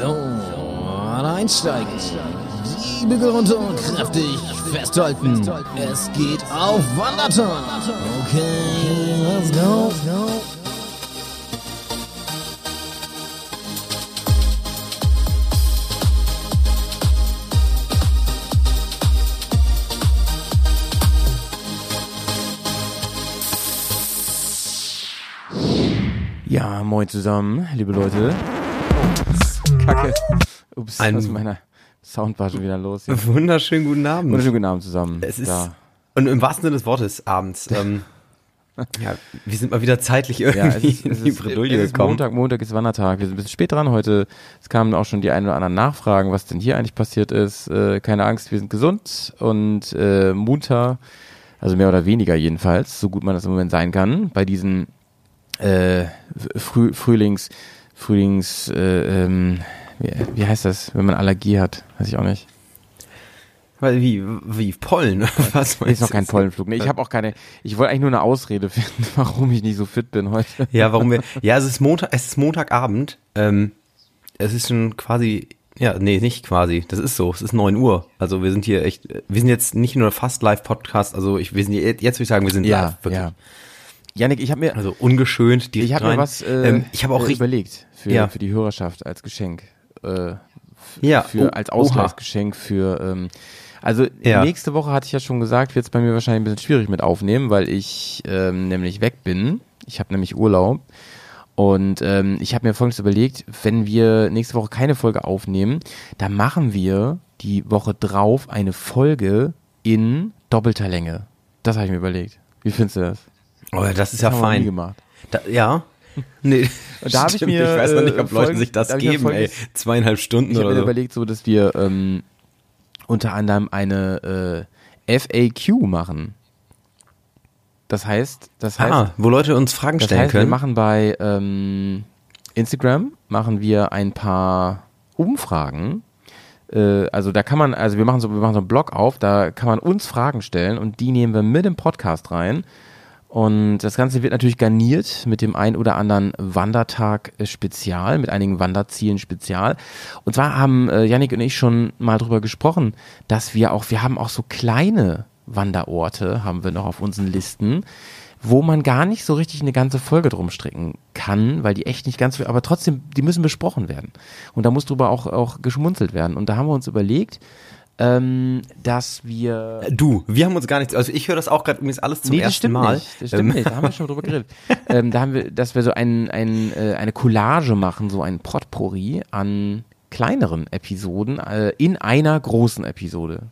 So, einsteigen. Die Bügel runter und kräftig festhalten. Es geht auf Wanderton. Okay, let's go. Ja, moin zusammen, liebe Leute. Kacke. Ups, Ein- was mit meiner Sound war schon wieder los. Hier. Wunderschönen guten Abend. Wunderschönen guten Abend zusammen. Es ist und im wahrsten Sinne des Wortes abends. Ähm, ja, wir sind mal wieder zeitlich irgendwie Ja, es ist, es in die ist, Bredouille gekommen. Montag, Montag ist Wandertag. Wir sind ein bisschen spät dran heute. Es kamen auch schon die ein oder anderen Nachfragen, was denn hier eigentlich passiert ist. Äh, keine Angst, wir sind gesund und äh, munter. Also mehr oder weniger jedenfalls, so gut man das im Moment sein kann. Bei diesen äh, Früh, Frühlings, Frühlings, äh, ähm, wie, wie heißt das, wenn man Allergie hat? Weiß ich auch nicht. Weil wie, wie Pollen? Was Ist noch meinst kein? Pollenflug. Nee, ich habe auch keine. Ich wollte eigentlich nur eine Ausrede finden, warum ich nicht so fit bin heute. Ja, warum wir? Ja, es ist Montag. Es ist Montagabend. Ähm, es ist schon quasi. Ja, nee, nicht quasi. Das ist so. Es ist 9 Uhr. Also wir sind hier echt. Wir sind jetzt nicht nur fast live Podcast. Also ich, wir sind jetzt, jetzt würde ich sagen, wir sind live. Wirklich. ja. Janik, ich habe mir, Also ungeschönt ich habe mir was äh, ähm, ich habe auch äh, überlegt für, Ja. für die Hörerschaft als Geschenk. Äh, Ja, für, oh, als. Ausgleichsgeschenk für. Ähm, also Ja. nächste Woche hatte ich ja schon gesagt, wird es bei mir wahrscheinlich ein bisschen schwierig mit aufnehmen, weil ich ähm, nämlich weg bin. Ich habe nämlich Urlaub. Und ähm, ich habe mir folgendes überlegt, wenn wir nächste Woche keine Folge aufnehmen, dann machen wir die Woche drauf eine Folge in doppelter Länge. Das habe ich mir überlegt. Wie findest du das? Oh, das ist ja fein. gemacht. Da, ja. Nee, Und da hab ich mir, ich weiß noch nicht, ob äh, Leute folgen- sich das ich geben, ey. Zweieinhalb Stunden Ich habe oder mir so. überlegt, so dass wir ähm, unter anderem eine äh, FAQ machen. Das heißt, das heißt, ah, wo Leute uns Fragen das stellen heißt, wir können. machen bei ähm, Instagram machen wir ein paar Umfragen. Äh, also da kann man, also wir machen so, wir machen so einen Blog auf, da kann man uns Fragen stellen und die nehmen wir mit im Podcast rein. Und das Ganze wird natürlich garniert mit dem ein oder anderen Wandertag Spezial, mit einigen Wanderzielen Spezial. Und zwar haben äh, Yannick und ich schon mal drüber gesprochen, dass wir auch, wir haben auch so kleine Wanderorte, haben wir noch auf unseren Listen, wo man gar nicht so richtig eine ganze Folge drum stricken kann, weil die echt nicht ganz, aber trotzdem, die müssen besprochen werden. Und da muss drüber auch, auch geschmunzelt werden. Und da haben wir uns überlegt, ähm, dass wir Du, wir haben uns gar nichts, also ich höre das auch gerade übrigens alles zum nee, das ersten Mal. nicht. Das stimmt Ähm, nicht. Da haben wir schon drüber geredet. ähm, da haben wir, dass wir so ein, ein, äh, eine Collage machen, so ein Potpourri an kleineren Episoden äh, in einer großen Episode.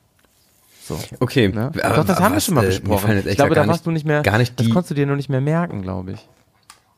So. Okay, Ne? aber Doch, das haben wir schon mal äh, besprochen. Ich glaube, da warst nicht- du nicht mehr, gar nicht das konntest du dir noch nicht mehr merken, glaube ich.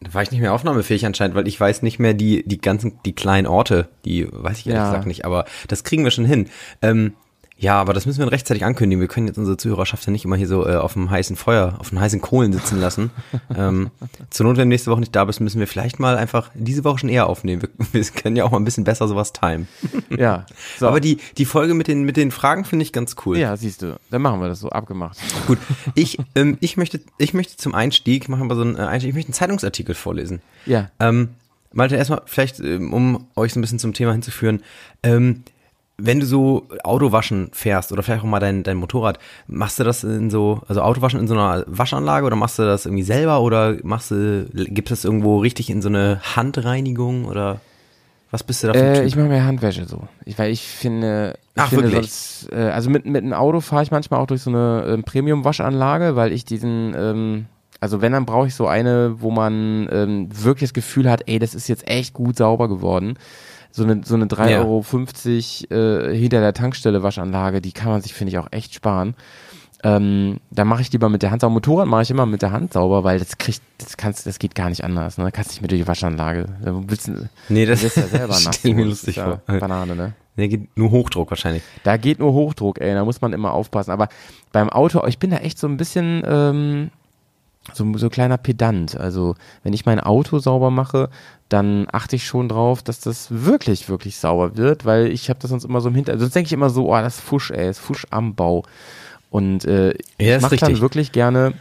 Da war ich nicht mehr aufnahmefähig anscheinend, weil ich weiß nicht mehr die, die ganzen, die kleinen Orte, die weiß ich ehrlich Ja. gesagt nicht, aber das kriegen wir schon hin. Ähm, ja, aber das müssen wir rechtzeitig ankündigen. Wir können jetzt unsere Zuhörerschaft ja nicht immer hier so äh, auf dem heißen Feuer, auf den heißen Kohlen sitzen lassen. ähm, zur Not, wenn du nächste Woche nicht da bist, müssen wir vielleicht mal einfach diese Woche schon eher aufnehmen. Wir, wir können ja auch mal ein bisschen besser sowas timen. Ja. So. Aber die, die Folge mit den, mit den Fragen finde ich ganz cool. ja, siehst du, dann machen wir das so abgemacht. Gut, ich, ähm, ich, möchte, ich möchte zum Einstieg, machen wir so einen äh, Einstieg, ich möchte einen Zeitungsartikel vorlesen. Ja. Ähm, Malte, erstmal vielleicht, ähm, um euch so ein bisschen zum Thema hinzuführen, ähm, wenn du so Autowaschen fährst oder vielleicht auch mal dein, dein Motorrad, machst du das in so, also Autowaschen in so einer Waschanlage oder machst du das irgendwie selber oder machst du, gibt es irgendwo richtig in so eine Handreinigung oder was bist du da für ein Äh, Typ? ich mache mir Handwäsche so. Ich, weil ich finde, ich Ach, finde wirklich? sonst, äh, also mit, mit einem Auto fahre ich manchmal auch durch so eine ähm, Premium-Waschanlage, weil ich diesen, ähm, also wenn, dann brauche ich so eine, wo man ähm, wirklich das Gefühl hat, ey, das ist jetzt echt gut sauber geworden. So eine, so eine 3,50 Ja. Euro äh, hinter der Tankstelle Waschanlage, die kann man sich, finde ich, auch echt sparen. Ähm, da mache ich lieber mit der Hand sauber. Motorrad mache ich immer mit der Hand sauber, weil das kriegt, das kannst, das geht gar nicht anders. Ne? Kannst nicht mit durch die Waschanlage. Da willst du, nee, das wirst ja selber nass. stell mir lustig ist vor. Banane, ne? Nee, geht nur Hochdruck wahrscheinlich. Da geht nur Hochdruck, ey, da muss man immer aufpassen. Aber beim Auto, ich bin da echt so ein bisschen ähm, so, so kleiner Pedant. Also wenn ich mein Auto sauber mache, dann achte ich schon drauf, dass das wirklich, wirklich sauber wird, weil ich habe das sonst immer so im Hintergrund. Sonst denke ich immer so, oh, das ist Fusch, ey, das ist Fusch am Bau. Und äh, Ja, ich mache dann wirklich gerne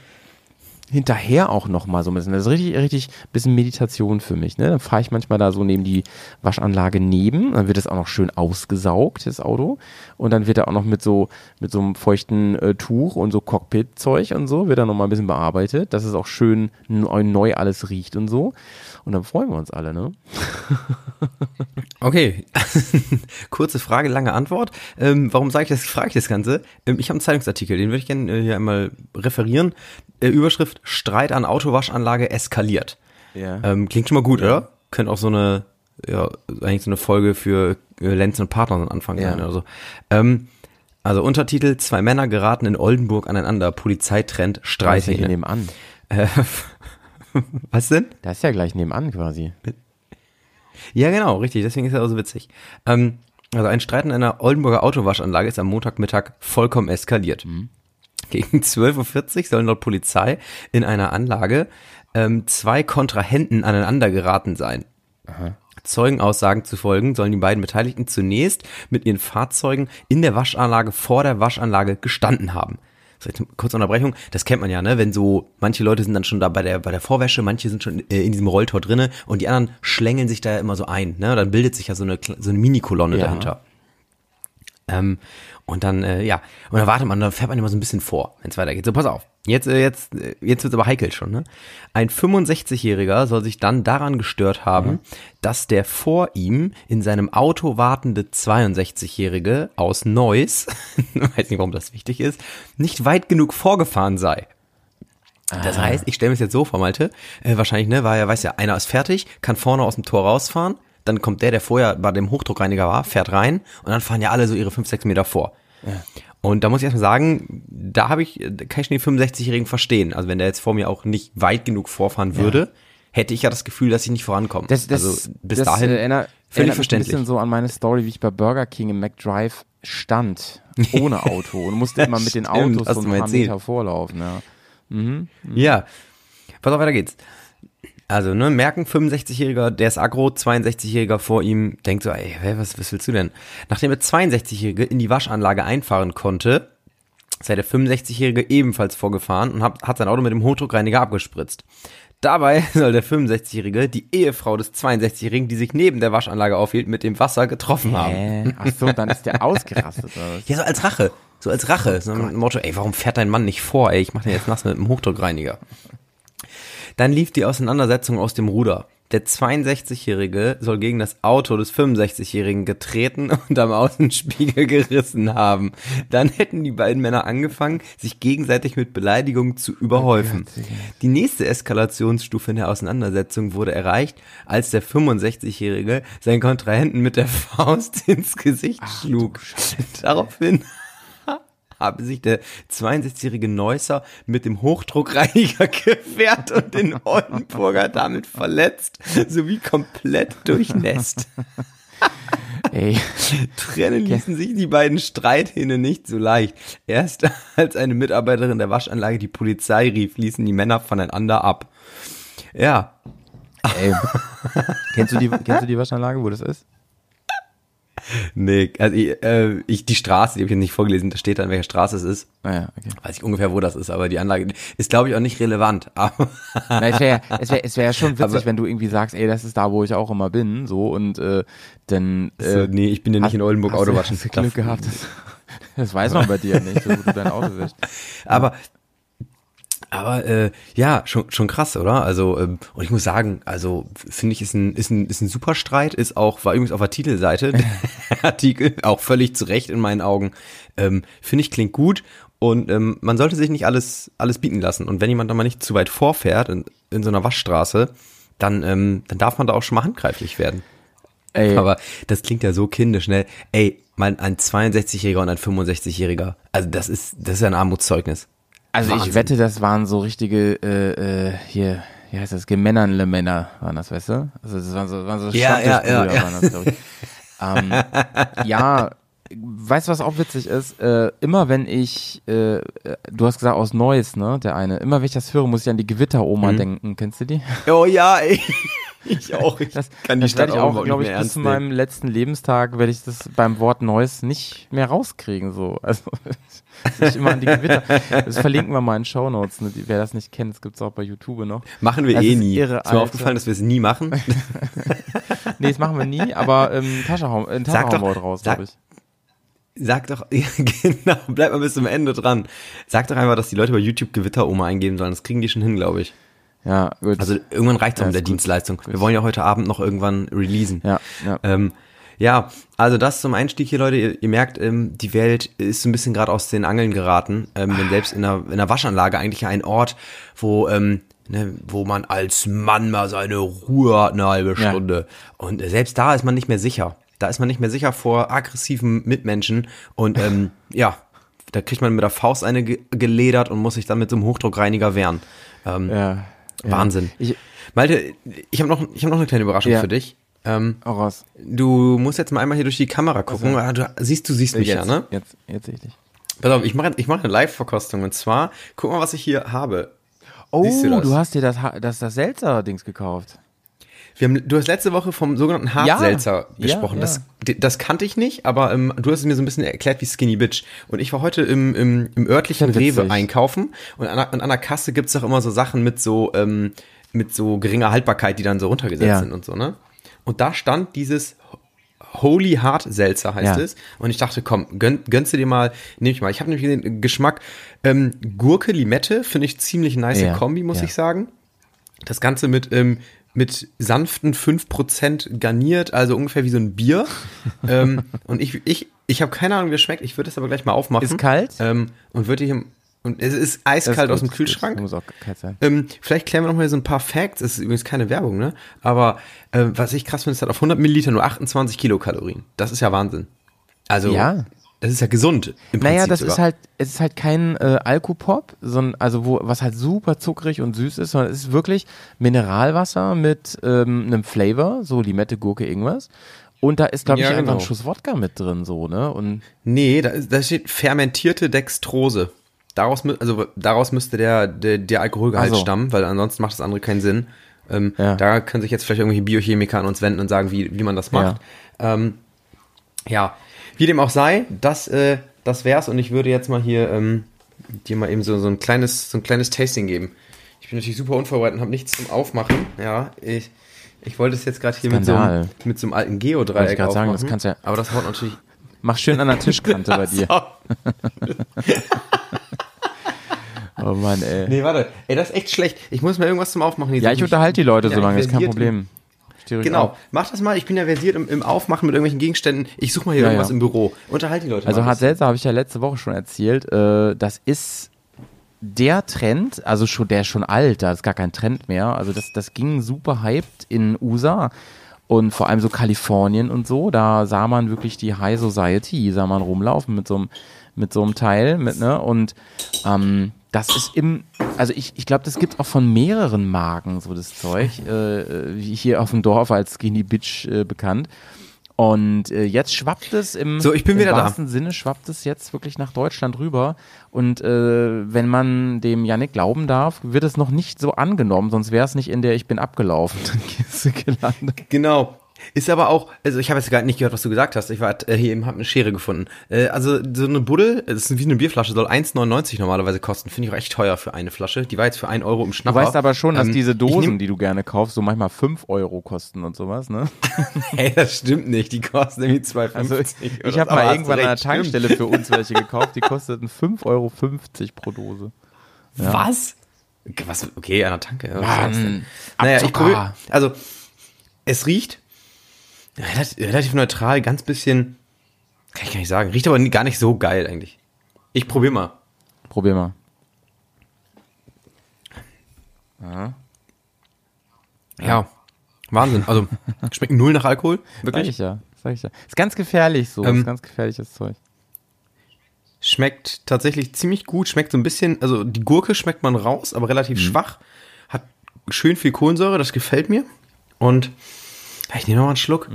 hinterher auch noch mal so ein bisschen. Das ist richtig, richtig bisschen Meditation für mich. Ne? Dann fahre ich manchmal da so neben die Waschanlage neben, dann wird es auch noch schön ausgesaugt, das Auto. Und dann wird er auch noch mit so, mit so einem feuchten äh, Tuch und so Cockpit-Zeug und so, wird er noch mal ein bisschen bearbeitet, dass es auch schön neu, neu alles riecht und so. Und dann freuen wir uns alle, ne? Okay, kurze Frage, lange Antwort. Ähm, warum sage ich das? Frage ich das Ganze. Ähm, ich habe einen Zeitungsartikel, den würde ich gerne äh, hier einmal referieren. Äh, Überschrift: Streit an Autowaschanlage eskaliert. Ja. Ähm, klingt schon mal gut, oder? Könnte auch so eine, ja, eigentlich so eine Folge für äh, Lenz und Partner am Anfang Ja. sein oder so. Ähm, also Untertitel: Zwei Männer geraten in Oldenburg aneinander. Polizei trennt Da ist ja hier nebenan. Äh, was denn? Da ist ja gleich nebenan quasi. Ja, genau, richtig. Deswegen ist er auch so witzig. Ähm, also ein Streit in einer Oldenburger Autowaschanlage ist am Montagmittag vollkommen eskaliert. Gegen 12.40 Uhr sollen laut Polizei in einer Anlage ähm, zwei Kontrahenten aneinander geraten sein. Zeugenaussagen zu folgen sollen die beiden Beteiligten zunächst mit ihren Fahrzeugen in der Waschanlage vor der Waschanlage gestanden haben. Kurze Unterbrechung, das kennt man ja, ne? Wenn so, manche Leute sind dann schon da bei der, bei der Vorwäsche, manche sind schon äh, in diesem Rolltor drinne und die anderen schlängeln sich da immer so ein, ne? Dann bildet sich ja so eine, so eine Mini-Kolonne Ja. dahinter. Ähm, und dann, äh, ja, und dann wartet man, dann fährt man immer so ein bisschen vor, wenn es weitergeht. So, pass auf. Jetzt, äh, jetzt, äh, jetzt wird's aber heikel schon, ne? Ein 65-Jähriger soll sich dann daran gestört haben, dass der vor ihm in seinem Auto wartende 62-Jährige aus Neuss, weiß nicht, warum das wichtig ist, nicht weit genug vorgefahren sei. Das heißt, ich stelle mir das jetzt so vor, Malte, äh, wahrscheinlich, ne, war ja, weiß ja, einer ist fertig, kann vorne aus dem Tor rausfahren, dann kommt der, der vorher bei dem Hochdruckreiniger war, fährt rein und dann fahren ja alle so ihre 5, 6 Meter vor. Und da muss ich erstmal sagen, da habe ich, kann ich den 65-Jährigen verstehen. Also wenn der jetzt vor mir auch nicht weit genug vorfahren würde, hätte ich ja das Gefühl, dass ich nicht vorankomme. Das, das, also bis das, dahin erinnert, völlig verständlich. ein bisschen so an meine Story, wie ich bei Burger King im McDrive stand, ohne Auto und musste immer mit den Stimmt, Autos so ein paar. Meter vorlaufen. Ja. Ja. Pass auf, weiter geht's. Also, ne, merken, 65-Jähriger, der ist aggro, 62-Jähriger vor ihm, denkt so, ey, was, was willst du denn? Nachdem der 62-Jährige in die Waschanlage einfahren konnte, sei der 65-Jährige ebenfalls vorgefahren und hat, hat sein Auto mit dem Hochdruckreiniger abgespritzt. Dabei soll der 65-Jährige die Ehefrau des 62-Jährigen, die sich neben der Waschanlage aufhielt, mit dem Wasser getroffen haben. Hä? Ach so, dann ist der ausgerastet. Oder? Ja, so als Rache. So als Rache. So ein Motto, ey, warum fährt dein Mann nicht vor, ey? Ich mach den jetzt nass mit dem Hochdruckreiniger. Dann lief die Auseinandersetzung aus dem Ruder. Der 62-Jährige soll gegen das Auto des 65-Jährigen getreten und am Außenspiegel gerissen haben. Dann hätten die beiden Männer angefangen, sich gegenseitig mit Beleidigungen zu überhäufen. Die nächste Eskalationsstufe in der Auseinandersetzung wurde erreicht, als der 65-Jährige seinen Kontrahenten mit der Faust ins Gesicht schlug. Daraufhin habe sich der 62-jährige Neusser mit dem Hochdruckreiniger gewehrt und den Oldenburger damit verletzt, sowie komplett durchnässt. Ey, Trennen ließen sich die beiden Streithähne nicht so leicht. Erst als eine Mitarbeiterin der Waschanlage die Polizei rief, ließen die Männer voneinander ab. Ja, ey. kennst, du die, kennst du die Waschanlage, wo das ist? Nee, also ich, äh, ich die Straße, die habe ich jetzt nicht vorgelesen, da steht dann, welche Straße es ist. Ah ja, okay. Weiß ich ungefähr, wo das ist, aber die Anlage ist, glaube ich, auch nicht relevant. Na, es wäre es wär, es wär ja schon witzig, Aber- wenn du irgendwie sagst, ey, das ist da, wo ich auch immer bin, so und äh, dann. Äh, so, nee, ich bin ja nicht hast- in Oldenburg hast du- Auto waschen. Hast du Glück gehabt. Das, das weiß man bei dir nicht, so, wo du dein Auto wischst. Aber aber äh, ja, schon schon krass, oder? Also ähm, und ich muss sagen, also finde ich ist ein ist ein ist ein super Streit, ist auch war übrigens auf der Titelseite der Artikel auch völlig zu Recht in meinen Augen. Ähm, finde ich klingt gut und ähm, man sollte sich nicht alles alles bieten lassen und wenn jemand da mal nicht zu weit vorfährt in, in so einer Waschstraße, dann ähm, dann darf man da auch schon mal handgreiflich werden. Ey, Aber das klingt ja so kindisch, ne? Ey, mal ein 62-Jähriger und ein 65-Jähriger. Also das ist das ist ja ein Armutszeugnis. Also ich Wahnsinn. wette, das waren so richtige, äh, äh, hier, wie heißt das, Gemännernle Männer waren das, weißt du? Also das waren so, waren so Ja, ja, ja, ja. waren das, glaube ich. ähm, ja, weißt du, was auch witzig ist? Äh, immer wenn ich, äh, äh, du hast gesagt aus Neuss, ne, der eine, immer wenn ich das höre, muss ich an die Gewitteroma Mhm. denken. Kennst du die? Oh ja, ey. Ich auch. Ich Das, kann das werde ich auch, glaube ich, bis zu meinem letzten Lebenstag werde ich das beim Wort Neuss nicht mehr rauskriegen. So, also ich immer an die Gewitter. Das verlinken wir mal in Shownotes. Ne? Die- Wer das nicht kennt, das gibt's auch bei YouTube noch. Machen wir Das eh ist nie. irre, ist mir aufgefallen, dass wir es nie machen. Nee, das machen wir nie, aber ähm, Tasche hauen, äh, Tasche Sag hauen doch- wir heute raus, glaube ich. Sag doch, genau, bleib mal bis zum Ende dran. Sag doch einfach, dass die Leute bei YouTube Gewitteroma eingeben sollen. Das kriegen die schon hin, glaube ich. Ja, gut. Also irgendwann reicht es Ja, auch mit der gut. Dienstleistung. Wir wollen ja heute Abend noch irgendwann releasen. ja, ja. Ähm, ja, also das zum Einstieg hier, Leute. Ihr, ihr merkt, ähm, die Welt ist so ein bisschen gerade aus den Angeln geraten. Ähm, denn selbst in einer, in einer Waschanlage eigentlich ein Ort, wo, ähm, ne, wo man als Mann mal seine Ruhe hat, eine halbe Ja. Stunde. Und äh, selbst da ist man nicht mehr sicher. Da ist man nicht mehr sicher vor aggressiven Mitmenschen. Und ähm, ja, da kriegt man mit der Faust eine ge geledert und muss sich dann mit so einem Hochdruckreiniger wehren. Ähm, ja, ja. Wahnsinn. Ich, Malte, ich habe noch, ich hab noch eine kleine Überraschung Ja. für dich. Ähm, raus. Du musst jetzt mal einmal hier durch die Kamera gucken. Ah, Du siehst, du siehst mich jetzt, ja, ne? Jetzt, jetzt sehe ich dich. Pass auf, ich mache ich mach eine Live-Verkostung und zwar, guck mal, was ich hier habe. Oh, du du, das? hast dir das, das, das Seltzer-Dings gekauft. Wir haben, du hast letzte Woche vom sogenannten Hartselzer Ja, gesprochen. ja. Das, das kannte ich nicht, aber ähm, du hast es mir so ein bisschen erklärt wie Skinny Bitch. Und ich war heute im, im, im örtlichen Ja. Rewe einkaufen und an, an der Kasse gibt's doch immer so Sachen mit so, ähm, mit so geringer Haltbarkeit, die dann so runtergesetzt Ja. sind und so, ne? Und da stand dieses Holy Heart Seltzer heißt Ja. es. Und ich dachte, komm, gönn, gönnst du dir mal, nehme ich mal. Ich habe nämlich den Geschmack ähm, Gurke, Limette, finde ich ziemlich nice Ja, Kombi, muss ja. ich sagen. Das Ganze mit, ähm, mit sanften 5% garniert, also ungefähr wie so ein Bier. ähm, und ich, ich, ich habe keine Ahnung, wie es schmeckt. Ich würde es aber gleich mal aufmachen. Ist kalt? Ähm, und würde hier, und es ist eiskalt aus dem Kühlschrank. Das muss auch kalt sein. Ähm, vielleicht klären wir noch mal so ein paar Facts. Das ist übrigens keine Werbung, ne? Aber äh, was ich krass finde, es hat auf 100 Milliliter nur 28 Kilokalorien. Das ist ja Wahnsinn. Also, Ja. das ist ja gesund. Im Naja, Prinzip das sogar. ist halt, es ist halt kein äh, Alkopop, sondern also wo, was halt super zuckrig und süß ist, sondern es ist wirklich Mineralwasser mit ähm, einem Flavor, so Limette, Gurke, irgendwas. Und da ist, glaube Ja, ich, einfach genau. ein Schuss Wodka mit drin, so, ne? Und Nee, da, da steht fermentierte Dextrose. Daraus, also daraus müsste der, der, der Alkoholgehalt so. stammen, weil ansonsten macht das andere keinen Sinn. Ähm, Ja. Da können sich jetzt vielleicht irgendwelche Biochemiker an uns wenden und sagen, wie, wie man das macht. Ja, ähm, ja. wie dem auch sei, das, äh, das wär's und ich würde jetzt mal hier ähm, dir mal eben so, so, ein kleines, so ein kleines Tasting geben. Ich bin natürlich super unvorbereitet und habe nichts zum Aufmachen. Ja, ich, ich wollte es jetzt gerade hier mit so, einem, mit so einem alten Geodreieck ich grad sagen, aufmachen. das kannst ja- Aber das haut natürlich mach schön an der Tischkante bei dir. Oh Mann, ey. Nee, warte. Ey, das ist echt schlecht. Ich muss mal irgendwas zum Aufmachen ja, ich unterhalte die Leute so lange, ist kein Problem. Genau, auf. mach das mal. Ich bin ja versiert im, im Aufmachen mit irgendwelchen Gegenständen. Ich suche mal hier Ja, irgendwas ja. im Büro. Unterhalte die Leute Also. Hart Seltzer habe ich ja letzte Woche schon erzählt. Äh, das ist der Trend, also schon der ist schon alt, da ist gar kein Trend mehr. Also das, das ging super hyped in USA und vor allem so Kalifornien und so. Da sah man wirklich die High Society, sah man rumlaufen mit so einem mit so einem Teil mit ne und ähm, das ist im, also ich, ich glaube, das gibt auch von mehreren Marken so das Zeug, äh, äh, wie hier auf dem Dorf als Skinny Bitch äh, bekannt. Und äh, jetzt schwappt es im, So, ich bin im wieder da. wahrsten Sinne schwappt es jetzt wirklich nach Deutschland rüber. Und äh, wenn man dem Yannick glauben darf, wird es noch nicht so angenommen, sonst wäre es nicht in der Ich bin abgelaufen Kiste gelandet. Genau. Ist aber auch, also ich habe jetzt gar nicht gehört, was du gesagt hast. Ich war äh, hier eben, habe eine Schere gefunden. Äh, also so eine Buddel, das ist wie eine Bierflasche, soll 1,99 normalerweise kosten. Finde ich auch echt teuer für eine Flasche. Die war jetzt für 1 Euro im Du Schnapper. weißt aber schon, dass Ähm, diese Dosen, nehm- die du gerne kaufst, so manchmal 5 Euro kosten und sowas, ne? Hey, das stimmt nicht. Die kosten irgendwie 2,50 Also ich, ich habe mal irgendwann du an der recht, stimmt. Tankstelle für uns welche gekauft, die kosteten 5,50 Euro pro Dose. Was? Was? Okay, an der Tanke. Was Mann? Naja, ich probiere. Also, es riecht relativ, relativ neutral, ganz bisschen. Kann ich gar nicht sagen. Riecht aber gar nicht so geil eigentlich. Ich probiere mal. Probier mal. Ja. Wahnsinn. Also, schmeckt null nach Alkohol. Sag Wirklich. ich ja, sag ich ja. Ist ganz gefährlich so, Ähm, ist ganz gefährliches Zeug. Schmeckt tatsächlich ziemlich gut. Schmeckt so ein bisschen, also die Gurke schmeckt man raus, aber relativ schwach. Hat schön viel Kohlensäure, das gefällt mir. Und ja, ich nehme noch mal einen Schluck.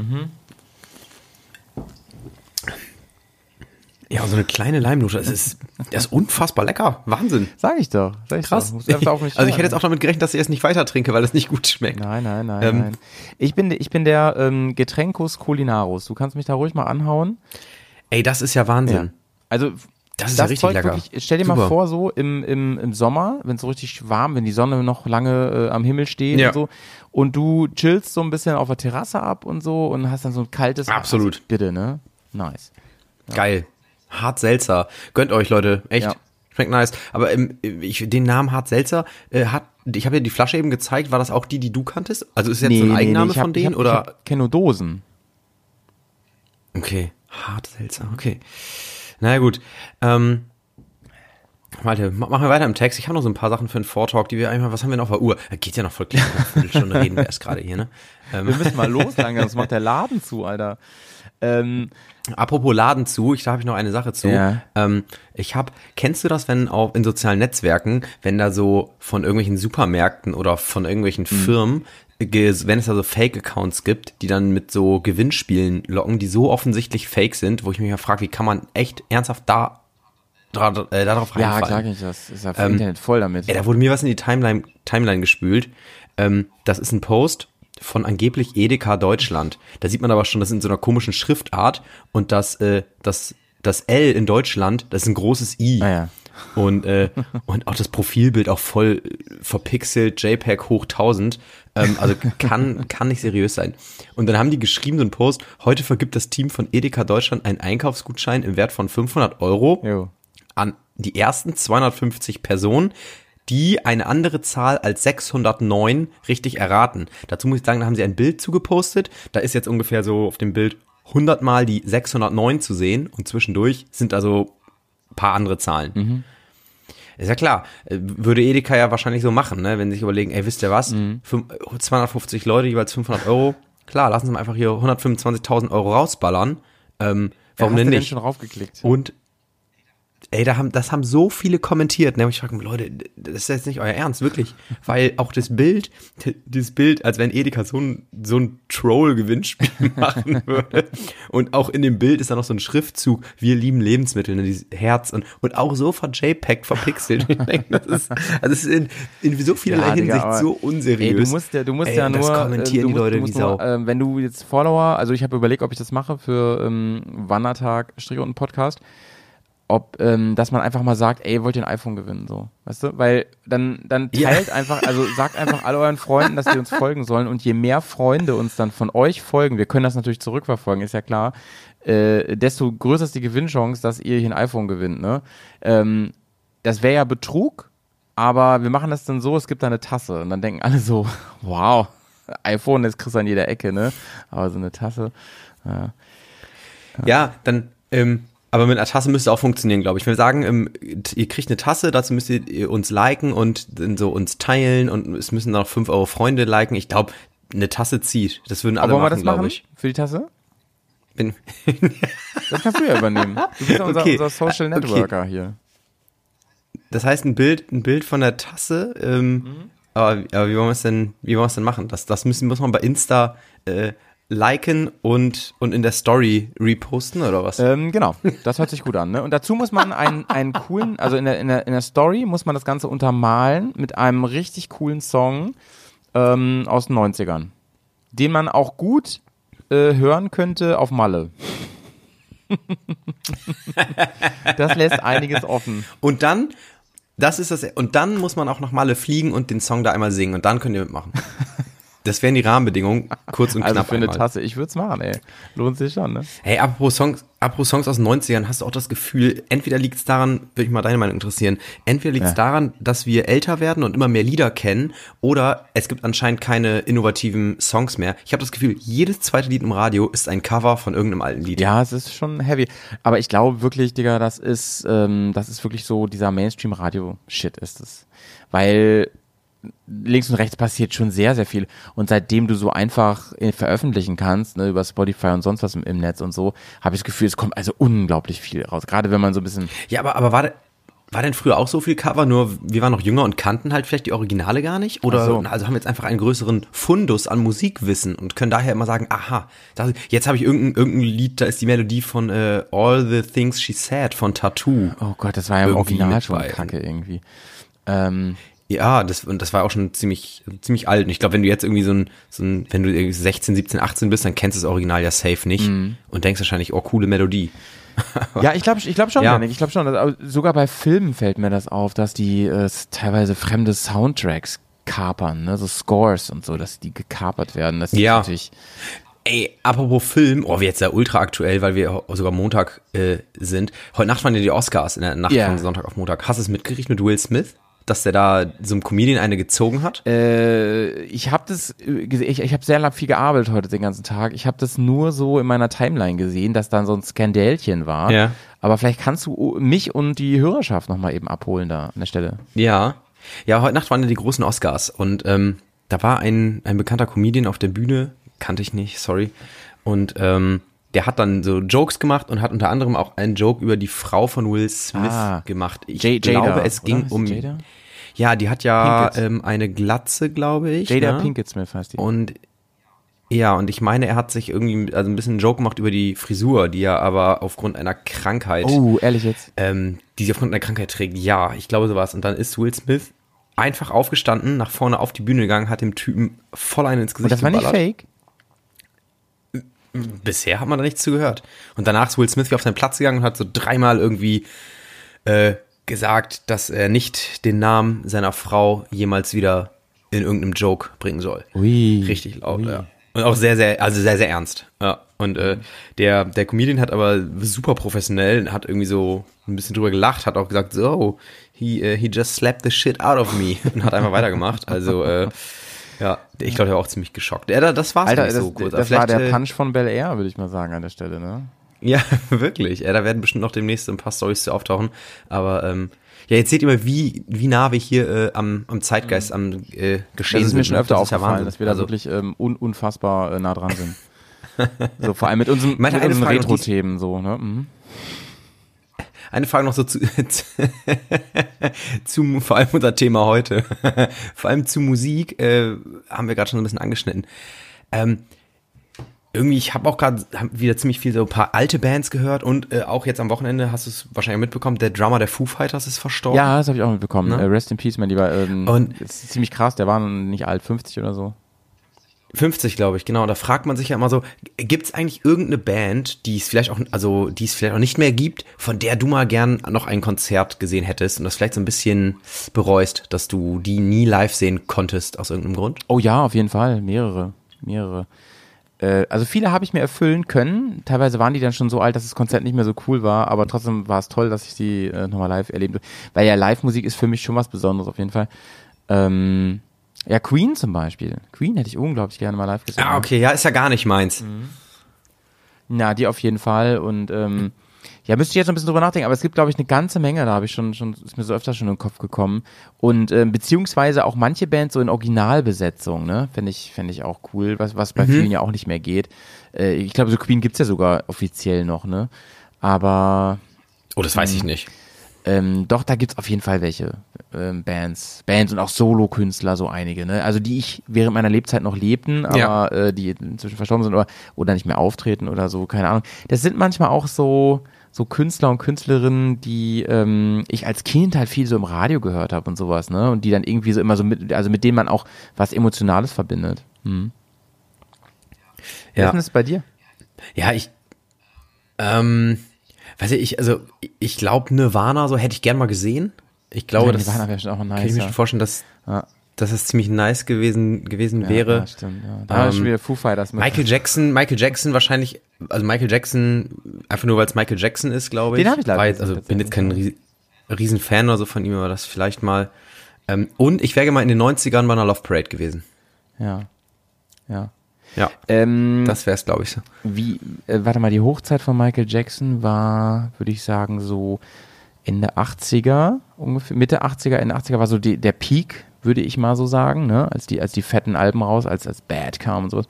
Ja, so eine kleine Leimnote. Das ist, das ist unfassbar lecker. Wahnsinn. Sag ich doch. Sag ich Krass. Doch. Also ich hätte jetzt auch damit gerechnet, dass ich es nicht weiter trinke, weil es nicht gut schmeckt. Nein, nein, nein, Ähm, nein. Ich bin, ich bin der ähm, Getränkus Culinarus. Du kannst mich da ruhig mal anhauen. Ey, das ist ja Wahnsinn. Also Das ist ja richtig Zeug lecker. Wirklich, stell dir mal Super. vor, so im, im, im Sommer, wenn es so richtig warm, wenn die Sonne noch lange äh, am Himmel steht Ja. und so, und du chillst so ein bisschen auf der Terrasse ab und so und hast dann so ein kaltes. Absolut. Also, bitte, ne? Nice. Geil. Hart Seltzer. Gönnt euch, Leute. Echt. Ja. Schmeckt nice. Aber ähm, ich, den Namen Hart Seltzer äh, hat, ich habe dir die Flasche eben gezeigt. War das auch die, die du kanntest? Also ist jetzt so ein Eigenname ich hab- von denen ich hab, oder? Ich hab, kenn nur Dosen. Okay. Hart Seltzer. Okay. Na gut. Ähm, ma- machen wir weiter im Text. Ich habe noch so ein paar Sachen für einen Vortalk, die wir einfach, was haben wir noch auf der Uhr? Geht ja noch voll klar. Viertelstunde reden wir erst gerade hier, ne? Ähm, Wir müssen mal los, langsam, sonst macht der Laden zu, Alter. Ähm, Apropos Laden zu, ich, da habe ich noch eine Sache zu. Ja. Ähm, ich habe, kennst du das, wenn auch in sozialen Netzwerken, wenn da so von irgendwelchen Supermärkten oder von irgendwelchen Mhm. Firmen, wenn es da so Fake-Accounts gibt, die dann mit so Gewinnspielen locken, die so offensichtlich fake sind, wo ich mich mal frage, wie kann man echt ernsthaft da, dra, äh, darauf ja, sag ich das. Ist ja Ähm, Internet voll damit. Ey, da wurde mir was in die Timeline, Timeline gespült. Ähm, das ist ein Post von angeblich Edeka Deutschland. Da sieht man aber schon, das ist in so einer komischen Schriftart und das, äh, das, das L in Deutschland, das ist ein großes I. Ah, ja. Und, äh, und auch das Profilbild auch voll verpixelt, JPEG hoch 1000. Ähm, also kann, kann nicht seriös sein. Und dann haben die geschrieben, so einen Post, heute vergibt das Team von Edeka Deutschland einen Einkaufsgutschein im Wert von 500 Euro Jo. an die ersten 250 Personen, die eine andere Zahl als 609 richtig erraten. Dazu muss ich sagen, da haben sie ein Bild zugepostet. Da ist jetzt ungefähr so auf dem Bild 100 mal die 609 zu sehen und zwischendurch sind also ein paar andere Zahlen. Ist ja klar, äh, würde Edeka ja wahrscheinlich so machen, ne? wenn sie sich überlegen, ey, wisst ihr was, Fünf- 250 Leute, jeweils 500 Euro, klar, lassen Sie mal einfach hier 125.000 Euro rausballern. Ähm, warum Wer denn nicht? schon raufgeklickt? Und ey, da haben, das haben so viele kommentiert. Ne? Und ich frage mich, Leute, das ist jetzt nicht euer Ernst, wirklich. Weil auch das Bild, dieses Bild, als wenn Edeka so ein, so ein Troll-Gewinnspiel machen würde. Und auch in dem Bild ist da noch so ein Schriftzug, wir lieben Lebensmittel, ne? dieses Herz und, und auch so von JPEG verpixelt. ich denke, das ist, also es ist in, in so vielerlei Ja, Digga, Hinsicht aber- so unseriös. Ey, du musst ja, du musst Ey, ja nur, das kommentieren äh, die musst, Leute du musst wie nur, Sau. äh, wenn du jetzt Follower, also ich habe überlegt, ob ich das mache für ähm, Wandertag Strich und Podcast, ob, ähm, dass man einfach mal sagt, ey, wollt ihr ein iPhone gewinnen, so, weißt du, weil dann, dann Ja. teilt einfach, also sagt einfach all euren Freunden, dass die uns folgen sollen und je mehr Freunde uns dann von euch folgen, wir können das natürlich zurückverfolgen, ist ja klar, äh, desto größer ist die Gewinnchance, dass ihr hier ein iPhone gewinnt, ne, ähm, das wäre ja Betrug, aber wir machen das dann so, es gibt da eine Tasse und dann denken alle so, wow, iPhone, das kriegst du an jeder Ecke, ne? Aber so eine Tasse, ja. Ja, dann, ähm, aber mit einer Tasse müsste auch funktionieren, glaube ich. Wir sagen, ihr kriegt eine Tasse, dazu müsst ihr uns liken und dann so uns teilen und es müssen noch fünf Euro Freunde liken. Ich glaube, eine Tasse zieht. Das würden alle Aber machen, das glaube ich. Für die Tasse? Bin, Das kannst du ja übernehmen. Du bist ja unser, Okay. unser Social Okay. Networker hier. das heißt, ein Bild, ein Bild von der Tasse, ähm, aber, aber wie wollen wir es denn, wie wollen wir es denn machen? Das, das müssen, muss man bei Insta äh, liken und, und in der Story reposten oder was? Ähm, genau, das hört sich gut an. Ne? Und dazu muss man einen, einen coolen, also in der, in, der, in der Story muss man das Ganze untermalen mit einem richtig coolen Song ähm, aus den 90ern, den man auch gut äh, hören könnte auf Malle. das lässt einiges offen. Und dann, das ist das, und dann muss man auch noch Malle fliegen und den Song da einmal singen und dann könnt ihr mitmachen. Das wären die Rahmenbedingungen, kurz und Also knapp für eine einmal. Tasse, ich würde es machen, ey. Lohnt sich schon, ne? Hey, apropos Songs, apropos Songs aus den 90ern, hast du auch das Gefühl, entweder liegt es daran, würde mich mal deine Meinung interessieren, entweder liegt es Ja. daran, dass wir älter werden und immer mehr Lieder kennen, oder es gibt anscheinend keine innovativen Songs mehr. Ich habe das Gefühl, jedes zweite Lied im Radio ist ein Cover von irgendeinem alten Lied. Ja, es ist schon heavy. Aber ich glaube wirklich, Digga, das ist, ähm, das ist wirklich so, dieser Mainstream-Radio-Shit ist es. Weil links und rechts passiert schon sehr, sehr viel. Und seitdem du so einfach äh, veröffentlichen kannst, ne, über Spotify und sonst was im, im Netz und so, habe ich das Gefühl, es kommt also unglaublich viel raus. Gerade wenn man so ein bisschen, Ja, aber, aber warte, war denn früher auch so viel Cover, nur wir waren noch jünger und kannten halt vielleicht die Originale gar nicht? Oder so. also haben wir jetzt einfach einen größeren Fundus an Musikwissen und können daher immer sagen, aha, das, jetzt habe ich irgendein, irgendein Lied, da ist die Melodie von äh, All the Things She Said von Tattoo. Oh Gott, das war ja im Original schon kacke irgendwie. Ähm, Ja, das, und das war auch schon ziemlich, ziemlich alt. Und ich glaube, wenn du jetzt irgendwie so ein, so ein, wenn du irgendwie 16, 17, 18 bist, dann kennst du das Original ja safe nicht Mhm. und denkst wahrscheinlich, oh, coole Melodie. ja, ich glaube ich glaub schon, Ja. Janik, ich glaube schon. dass- sogar bei Filmen fällt mir das auf, dass die äh, teilweise fremde Soundtracks kapern, ne? so Scores und so, dass die gekapert werden. Das ist Ja. natürlich Ey, apropos Film, oh, wir jetzt ja ultra aktuell, weil wir sogar Montag äh, sind. Heute Nacht waren ja die Oscars in der Nacht Ja. von Sonntag auf Montag. Hast du es mitgekriegt mit Will Smith? Dass der da so einem Comedian eine gezogen hat? Äh, ich habe das äh, ich, ich habe sehr lang viel gearbeitet heute den ganzen Tag. Ich habe das nur so in meiner Timeline gesehen, dass dann so ein Skandälchen war. Ja. Aber vielleicht kannst du mich und die Hörerschaft nochmal eben abholen da an der Stelle. Ja. Ja, heute Nacht waren ja die großen Oscars und ähm, da war ein, ein bekannter Comedian auf der Bühne, kannte ich nicht, sorry. Und ähm, der hat dann so Jokes gemacht und hat unter anderem auch einen Joke über die Frau von Will Smith Ah. gemacht. Ich J- Jada, glaube, es oder? ging um. Jada? Ja, die hat ja ähm, eine Glatze, glaube ich. Jada ne? Pinkett Smith heißt die. Und ja, und ich meine, er hat sich irgendwie also ein bisschen einen Joke gemacht über die Frisur, die er aber aufgrund einer Krankheit, oh, ehrlich jetzt? ähm, die sie aufgrund einer Krankheit trägt. Ja, ich glaube sowas. Und dann ist Will Smith einfach aufgestanden, nach vorne auf die Bühne gegangen, hat dem Typen voll einen ins Und Gesicht das war nicht geballert. fake? Bisher hat man da nichts zu gehört. Und danach ist Will Smith wieder auf seinen Platz gegangen und hat so dreimal irgendwie äh, gesagt, dass er nicht den Namen seiner Frau jemals wieder in irgendeinem Joke bringen soll. Ui. Richtig laut, ja. Und auch sehr, sehr, also sehr, sehr ernst. Ja. Und äh, der, der Comedian hat aber super professionell, hat irgendwie so ein bisschen drüber gelacht, hat auch gesagt, so, he, äh, he just slapped the shit out of me und hat einfach weitergemacht. Also, äh, ja, ich glaube, der war auch ziemlich geschockt. Ja, da- das war's Alter, nicht das, so kurz. das war der äh, Punch von Bel Air, würde ich mal sagen, an der Stelle, ne? Ja, wirklich. Ja, da werden bestimmt noch demnächst ein paar Storys zu auftauchen. Aber ähm, ja, jetzt seht ihr mal, wie, wie nah wir hier äh, am, am Zeitgeist, am äh, Geschehen Das ist mir sind, schon ne? öfter Das ja aufgefallen, Wahnsinn. dass wir da Also, wirklich ähm, un unfassbar äh, nah dran sind. so, vor allem mit unserem, mit unseren Retro-Themen, so, ne? Mhm. Eine Frage noch so zu, zu vor allem unser Thema heute, vor allem zu Musik, äh, haben wir gerade schon so ein bisschen angeschnitten. Ähm, irgendwie, ich habe auch gerade wieder ziemlich viel so ein paar alte Bands gehört und äh, auch jetzt am Wochenende hast du es wahrscheinlich mitbekommen, der Drummer der Foo Fighters ist verstorben. Ja, das habe ich auch mitbekommen. Ne? Äh, Rest in Peace, mein Lieber. Ähm, Und- ist ziemlich krass, der war nicht alt, 50 oder so. 50, glaube ich, genau. Da fragt man sich ja immer so, gibt es eigentlich irgendeine Band, die es vielleicht auch, also die es vielleicht auch nicht mehr gibt, von der du mal gern noch ein Konzert gesehen hättest und das vielleicht so ein bisschen bereust, dass du die nie live sehen konntest aus irgendeinem Grund? Oh ja, auf jeden Fall. Mehrere. Mehrere. Äh, also viele habe ich mir erfüllen können. Teilweise waren die dann schon so alt, dass das Konzert nicht mehr so cool war, aber trotzdem war es toll, dass ich die äh, nochmal live erleben durfte. Weil ja Live-Musik ist für mich schon was Besonderes auf jeden Fall. Ähm, ja, Queen zum Beispiel. Queen hätte ich unglaublich gerne mal live gesehen. Ah, okay, ja, ist ja gar nicht meins. Na, die auf jeden Fall. Und ähm, ja, müsste ich jetzt noch ein bisschen drüber nachdenken, aber es gibt, glaube ich, eine ganze Menge, da habe ich schon, schon, ist mir so öfter schon in den Kopf gekommen. Und ähm, beziehungsweise auch manche Bands so in Originalbesetzung, ne? Fände ich, fände ich auch cool, was, was bei vielen ja auch nicht mehr geht. Äh, ich glaube, so Queen gibt's ja sogar offiziell noch, ne? Aber Oh, das weiß ich nicht. Ähm, doch, da gibt's auf jeden Fall welche ähm, Bands, Bands und auch Solo-Künstler, so einige, ne? Also die ich während meiner Lebzeit noch lebten, aber Ja. äh, die inzwischen verstorben sind oder, oder nicht mehr auftreten oder so, keine Ahnung. Das sind manchmal auch so so Künstler und Künstlerinnen, die ähm, ich als Kind halt viel so im Radio gehört habe und sowas, ne? Und die dann irgendwie so immer so mit, also mit denen man auch was Emotionales verbindet. Hm. Wie ist Ja. denn das bei dir? Ja, ich, ähm, weiß ich, ich also ich glaube Nirvana, so hätte ich gern mal gesehen. Ich glaube, Ja, das Nirvana wäre schon auch mal kann ich mir nice. schon vorstellen, dass, Ja. dass es ziemlich nice gewesen, gewesen Ja, wäre. Ja, stimmt, ja. Da ähm, schon wieder Foo Fighters mit. Michael Jackson, Michael Jackson wahrscheinlich, also Michael Jackson, einfach nur weil es Michael Jackson ist, glaube ich. Den hab ich leider gesehen, Also bin jetzt kein Riesenfan oder so von ihm, aber das vielleicht mal. Ähm, und ich wäre mal in den 90ern bei einer Love Parade gewesen. Ja. Ja. Ja, Ähm, das wäre es, glaube ich, so. wie, äh, warte mal, die Hochzeit von Michael Jackson war, würde ich sagen, so Ende 80er, ungefähr, Mitte 80er, Ende 80er war so die, der Peak, würde ich mal so sagen, ne? Als die, als die fetten Alben raus, als, als Bad kam und sowas.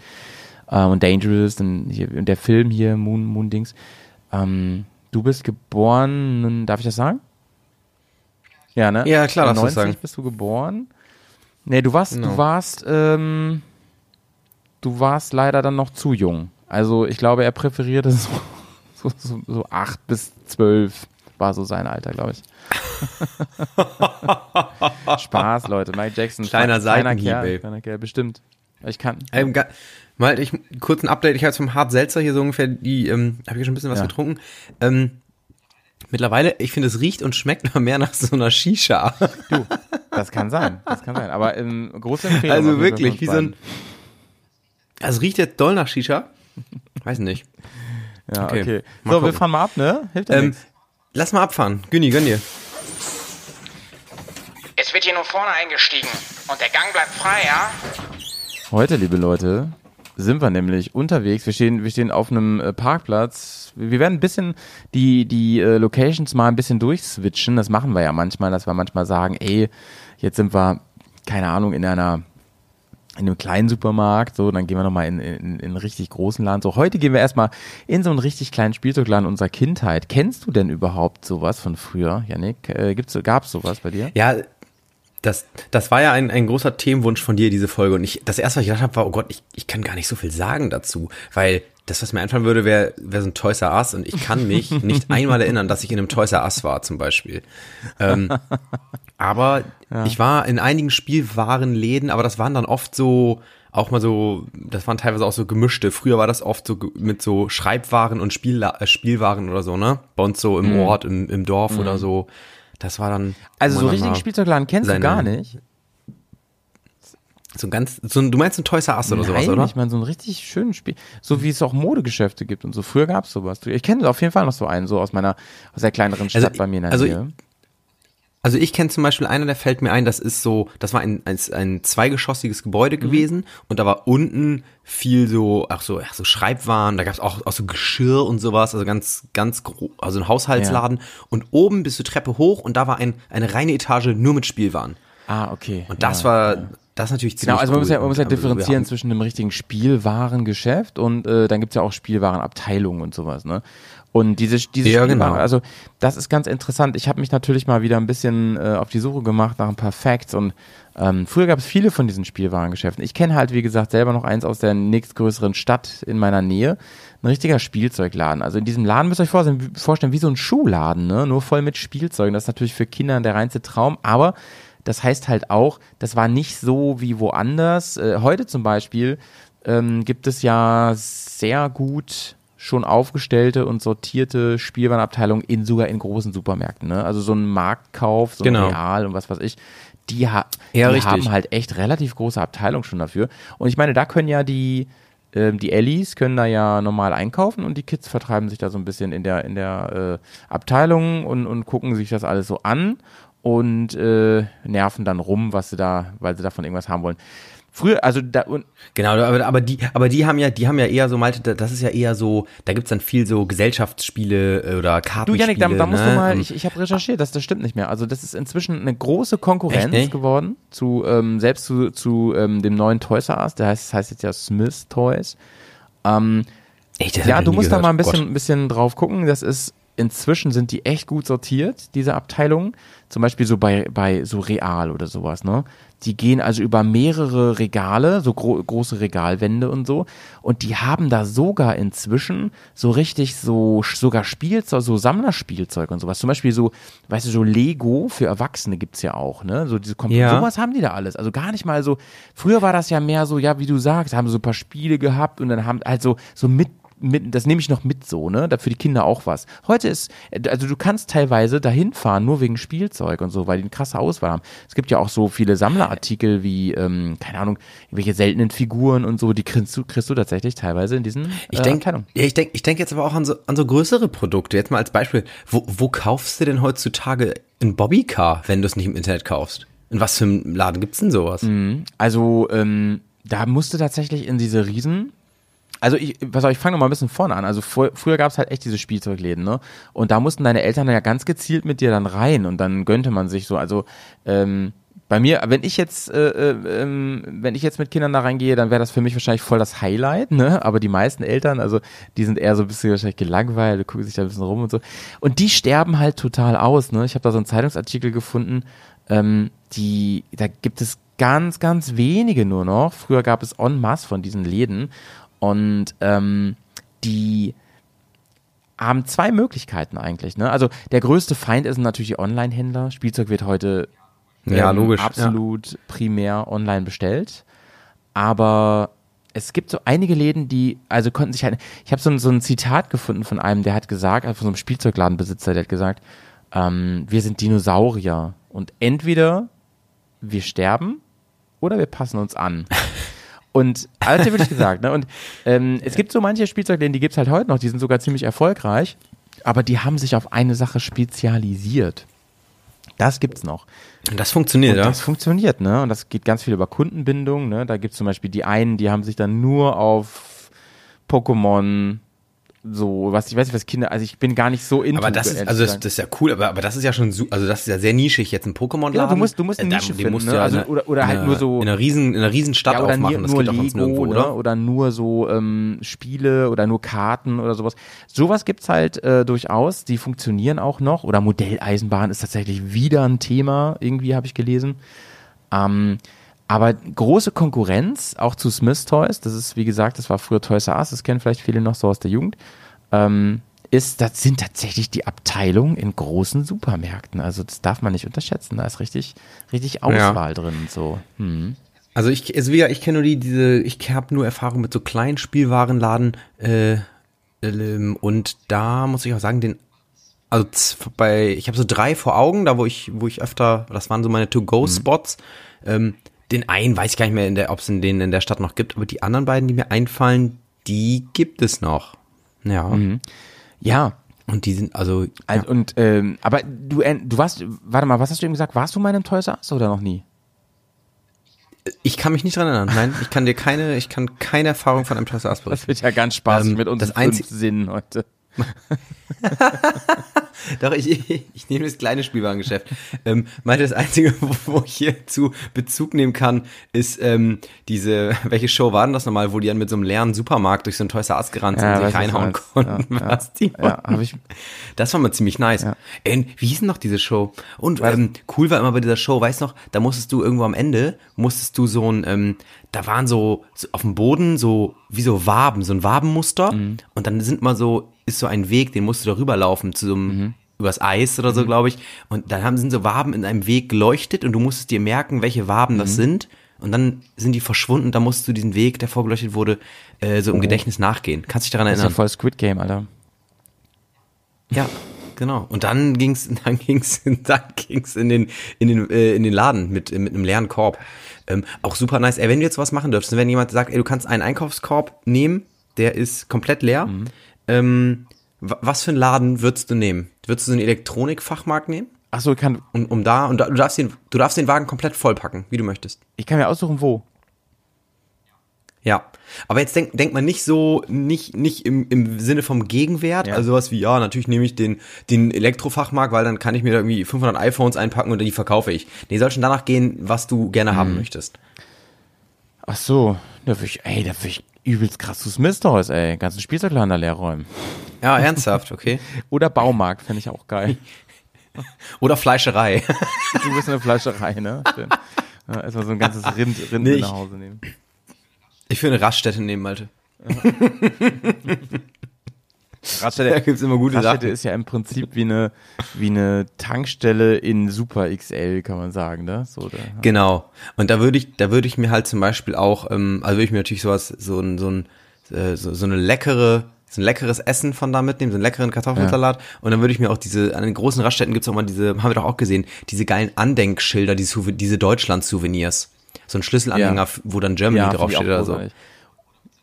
Ähm, und Dangerous, und, hier, und der Film hier, Moon, Moon Dings. Ähm, du bist geboren, darf ich das sagen? Ja, ne? Ja, klar, darfst du 90 sagen. bist du geboren. Nee, du warst, Genau. du warst, ähm, du warst leider dann noch zu jung. Also ich glaube, er präferierte so, so, so, so acht bis zwölf war so sein Alter, glaube ich. Spaß, Leute. Mike Jackson. Kleiner Seitenhieb, Kerl, kleiner Kerl, bestimmt. Ich kann. Ähm, ga- mal, ich, kurz ein Update. Ich habe jetzt vom Hart Seltzer hier so ungefähr die, ähm, habe ich schon ein bisschen was Ja. getrunken. Ähm, mittlerweile, ich finde, es riecht und schmeckt noch mehr nach so einer Shisha. Du, das kann sein. Das kann sein. Aber ähm, große Empfehlung. Also wirklich, wie so ein, es riecht jetzt doll nach Shisha. Weiß nicht. Ja, okay. okay. So, wir gucken. fahren mal ab, ne? Hilft ja Ähm, nichts. lass mal abfahren. Günni, gönn dir. Es wird hier nur vorne eingestiegen. Und der Gang bleibt frei, ja? Heute, liebe Leute, sind wir nämlich unterwegs. Wir stehen, wir stehen auf einem äh, Parkplatz. Wir wir werden ein bisschen die, die äh, Locations mal ein bisschen durchswitchen. Das machen wir ja manchmal, dass wir manchmal sagen, ey, jetzt sind wir, keine Ahnung, in einer in einem kleinen Supermarkt, so, dann gehen wir nochmal in, in, in einen richtig großen Laden. So, heute gehen wir erstmal in so einen richtig kleinen Spielzeugladen unserer Kindheit. Kennst du denn überhaupt sowas von früher, Janik? Äh, gibt's, gab's sowas bei dir? Ja, das, das war ja ein, ein großer Themenwunsch von dir, diese Folge. Und ich, das erste, was ich gedacht habe, war, oh Gott, ich, ich kann gar nicht so viel sagen dazu. Weil das, was mir einfallen würde, wäre wär so ein Toys R Us. Und ich kann mich nicht einmal erinnern, dass ich in einem Toys R Us war, zum Beispiel. Ähm, aber ich war in einigen Spielwarenläden, aber das waren dann oft so, auch mal so, das waren teilweise auch so gemischte. Früher war das oft so mit so Schreibwaren und Spiella äh, Spielwaren oder so, ne? Bei uns so im Ort, im, im Dorf oder so. Das war dann. Also so richtigen Spielzeugladen kennst du gar nicht? So ganz, so, ein- du meinst ein Toys R Us oder Nein, sowas, oder? ich meine so ein richtig schönes Spiel. So wie es auch Modegeschäfte gibt und so. Früher gab es sowas. Ich kenne auf jeden Fall noch so einen, so aus meiner, aus der kleineren Stadt Also, bei mir in der also Nähe. Also ich kenne zum Beispiel einer, der fällt mir ein, das ist so, das war ein, ein, ein zweigeschossiges Mhm. Gebäude gewesen und da war unten viel so, ach so, ach so Schreibwaren, da gab es auch, auch so Geschirr und sowas, also ganz, ganz groß, also ein Haushaltsladen und oben bist du Treppe hoch und da war ein, eine reine Etage nur mit Spielwaren. Ah, okay. Und das ja. war, das ist natürlich ziemlich Genau, also man muss ja, cool. man muss ja wir differenzieren haben- zwischen einem richtigen Spielwarengeschäft und äh, dann gibt's ja auch Spielwarenabteilungen und sowas, ne? Und diese, diese Ja, Spielwaren, genau. also das ist ganz interessant. Ich habe mich natürlich mal wieder ein bisschen äh, auf die Suche gemacht nach ein paar Facts und ähm, früher gab es viele von diesen Spielwarengeschäften. Ich kenne halt, wie gesagt, selber noch eins aus der nächstgrößeren Stadt in meiner Nähe. Ein richtiger Spielzeugladen. Also in diesem Laden müsst ihr euch vorstellen, wie- vorstellen wie so ein Schuhladen, ne? Nur voll mit Spielzeugen. Das ist natürlich für Kinder der reinste Traum, aber das heißt halt auch, das war nicht so wie woanders. Äh, heute zum Beispiel ähm, gibt es ja sehr gut schon aufgestellte und sortierte Spielwarenabteilungen in sogar in großen Supermärkten. Ne? Also so ein Marktkauf, so ein Genau. Real und was weiß ich, die, ha Ja, die haben halt echt relativ große Abteilungen schon dafür. Und ich meine, da können ja die ähm, die Ellis können da ja normal einkaufen und die Kids vertreiben sich da so ein bisschen in der in der äh, Abteilung und, und gucken sich das alles so an und äh, nerven dann rum, was sie da, weil sie davon irgendwas haben wollen. Früher, also da und Genau, aber, aber die, aber die haben ja, die haben ja eher so, Malte, da- das ist ja eher so, da gibt's dann viel so Gesellschaftsspiele äh, oder Du, Kartenspiele. Janik, da, da musst ne? du mal, Und- ich, ich habe recherchiert, das, das stimmt nicht mehr. Also das ist inzwischen eine große Konkurrenz Echt, geworden zu, ähm, selbst zu, zu ähm, dem neuen Toys R Us, der heißt, das heißt jetzt ja Smith Toys. Ähm, Echt, ja, du musst da gehört. mal ein bisschen, ein bisschen drauf gucken. Das ist, inzwischen sind die echt gut sortiert, diese Abteilungen. Zum Beispiel so bei, bei so Real oder sowas, ne? Die gehen also über mehrere Regale, so gro große Regalwände und so. Und die haben da sogar inzwischen so richtig so, sogar Spielzeug, so Sammlerspielzeug und sowas. Zum Beispiel so, weißt du, so Lego für Erwachsene gibt's ja auch, ne? So diese Kom Ja. sowas haben die da alles. Also gar nicht mal so, früher war das ja mehr so, ja, wie du sagst, haben so ein paar Spiele gehabt und dann haben halt so, so mit mit, das nehme ich noch mit so, ne? Da für die Kinder auch was. Heute ist, also du kannst teilweise dahin fahren, nur wegen Spielzeug und so, weil die eine krasse Auswahl haben. Es gibt ja auch so viele Sammlerartikel wie, ähm, keine Ahnung, irgendwelche seltenen Figuren und so, die kriegst du, kriegst du tatsächlich teilweise in diesen Ich äh, denke, Abteilungen. ja, ich denke, ich denke jetzt aber auch an so, an so größere Produkte. Jetzt mal als Beispiel, wo, wo kaufst du denn heutzutage ein Bobbycar, wenn du es nicht im Internet kaufst? In was für einem Laden gibt's denn sowas? Also, ähm, da musste tatsächlich in diese Riesen. Also ich, pass auf, ich fange noch mal ein bisschen vorne an. Also vor, früher gab es halt echt diese Spielzeugläden, ne? Und da mussten deine Eltern ja ganz gezielt mit dir dann rein und dann gönnte man sich so. Also ähm, Bei mir, wenn ich jetzt, äh, äh, ähm, wenn ich jetzt mit Kindern da reingehe, dann wäre das für mich wahrscheinlich voll das Highlight, ne? Aber die meisten Eltern, also die sind eher so ein bisschen wahrscheinlich gelangweilt, gucken sich da ein bisschen rum und so. Und die sterben halt total aus, ne? Ich habe da so einen Zeitungsartikel gefunden, ähm, die, da gibt es ganz, ganz wenige nur noch. Früher gab es en masse von diesen Läden und ähm, die haben zwei Möglichkeiten eigentlich. Ne? Also der größte Feind ist natürlich die Online-Händler. Spielzeug wird heute Ja, ähm, logisch, absolut primär online bestellt. Aber es gibt so einige Läden, die, also konnten sich halt, ich habe so, ein- so ein Zitat gefunden von einem, der hat gesagt, also von so einem Spielzeugladenbesitzer, der hat gesagt, ähm, wir sind Dinosaurier und entweder wir sterben oder wir passen uns an. Und hat er wirklich gesagt, ne? Und ähm, es gibt so manche Spielzeugläden, die gibt's halt heute noch, die sind sogar ziemlich erfolgreich, aber die haben sich auf eine Sache spezialisiert. Das gibt's noch. Und das funktioniert, Und ja. das funktioniert, ne? Und das geht ganz viel über Kundenbindung, ne? Da gibt's zum Beispiel die einen, die haben sich dann nur auf Pokémon so, was ich weiß nicht, was Kinder, also ich bin gar nicht so into. Aber das ist, also das, das ist ja cool, aber, aber das ist ja schon, also das ist ja sehr nischig, jetzt ein Pokémon-Laden. Ja, du musst- du musst eine Äh, da- Nische den finden, ne? ja Also, in einer- oder- oder halt in nur so- In einer riesen, in einer riesen Stadt ja, oder aufmachen, das nur geht Lego, nirgendwo, ne? oder? oder nur so ähm, Spiele oder nur Karten oder sowas. Sowas gibt's halt äh, durchaus, die funktionieren auch noch. Oder Modelleisenbahn ist tatsächlich wieder ein Thema, irgendwie habe ich gelesen. Ähm, aber große Konkurrenz, auch zu Smith Toys, das ist, wie gesagt, das war früher Toys R Us, das kennen vielleicht viele noch so aus der Jugend, ähm, ist, das sind tatsächlich die Abteilungen in großen Supermärkten. Also das darf man nicht unterschätzen. Da ist richtig, richtig Auswahl drin. und So. Hm. Also ich, also wieder, ich kenne nur die, diese, ich habe nur Erfahrung mit so kleinen Spielwarenladen äh, ähm, und da muss ich auch sagen, den, also bei, ich habe so drei vor Augen, da wo ich, wo ich öfter, das waren so meine To-Go-Spots. Ähm, den einen weiß ich gar nicht mehr, ob es in den in der Stadt noch gibt, aber die anderen beiden, die mir einfallen, die gibt es noch. Ja. Ja, Und die sind, also, Also, und, ähm, aber du, du warst, warte mal, was hast du eben gesagt? Warst du mal in einem Toys R Us oder noch nie? ich kann mich nicht dran erinnern. Nein, ich kann dir keine, ich kann keine Erfahrung von einem Toys R Us Das berichten. wird ja ganz spaßig Ähm, mit unseren das einzig- fünf Sinnen heute. Doch, ich, ich, nehme das kleine Spielwarengeschäft. ähm, meinte, das Einzige, wo, ich hierzu Bezug nehmen kann, ist ähm, diese, welche Show war denn das nochmal, wo die dann mit so einem leeren Supermarkt durch so ein Toys R Us gerannt sind Ja, und sich reinhauen konnten. Ja, was die Ja, habe ich. das war mal ziemlich nice. Äh, wie hieß denn noch diese Show? Und ähm, cool war immer bei dieser Show, weißt du noch, da musstest du irgendwo am Ende, musstest du so ein, ähm, da waren so, so auf dem Boden so, wie so Waben, so ein Wabenmuster. Mhm. Und dann sind mal so, ist so ein Weg, den musst du da rüberlaufen zu so einem, Mhm. übers Eis oder so, glaube ich. Und dann haben, sind so Waben in einem Weg geleuchtet und du musstest dir merken, welche Waben Mhm. das sind. Und dann sind die verschwunden, da musst du diesen Weg, der vorgeleuchtet wurde, äh, so im Gedächtnis nachgehen. Kannst dich daran Oh. Das ist ja erinnern? voll Squid Game, Alter. Ja, genau. Und dann ging's, dann ging's, dann ging's in den, in den, äh, in den Laden mit, mit einem leeren Korb. Ähm, auch super nice. Ey, wenn du jetzt was machen dürftest, wenn jemand sagt, ey, du kannst einen Einkaufskorb nehmen, der ist komplett leer. Ähm, wa- was für einen Laden würdest du nehmen? Würdest du so einen Elektronikfachmarkt nehmen? Ach so, ich kann, Und um da, und da, du darfst den, du darfst den Wagen komplett vollpacken, wie du möchtest. ich kann mir aussuchen, wo. Ja, aber jetzt denkt denk man nicht so, nicht, nicht im, im Sinne vom Gegenwert, Ja. also sowas wie, ja, natürlich nehme ich den, den Elektrofachmarkt, weil dann kann ich mir da irgendwie 500 iPhones einpacken und die verkaufe ich. Nee, soll schon danach gehen, was du gerne Mhm. haben möchtest. Ach so, da würde ich, ey, da würde ich übelst krass zu Smith Toys, ey. Ganzen Spielzeugladen da leer räumen. Ja, ernsthaft, okay. Oder Baumarkt, fände ich auch geil. Oder Fleischerei. Du bist eine Fleischerei, ne? Schön. Ja, erstmal so ein ganzes Rind, Rind Nee, nach Hause nehmen. Ich will eine Raststätte nehmen, Malte. Raststätte, Da gibt's immer gute Raststätte Sachen. ist ja im Prinzip wie eine, wie eine Tankstelle in Super XL, kann man sagen, ne? So, da, Genau. Und da würde ich, da würde ich mir halt zum Beispiel auch, ähm, also würde ich mir natürlich sowas, so ein, so ein, äh, so, so eine leckere, so ein leckeres Essen von da mitnehmen, so einen leckeren Kartoffelsalat. Und dann würde ich mir auch diese, an den großen Raststätten gibt's auch mal diese, haben wir doch auch gesehen, diese geilen Andenkschilder, die Souve- diese Deutschland-Souvenirs. So ein Schlüsselanhänger, Ja. wo dann Germany ja, draufsteht oder so.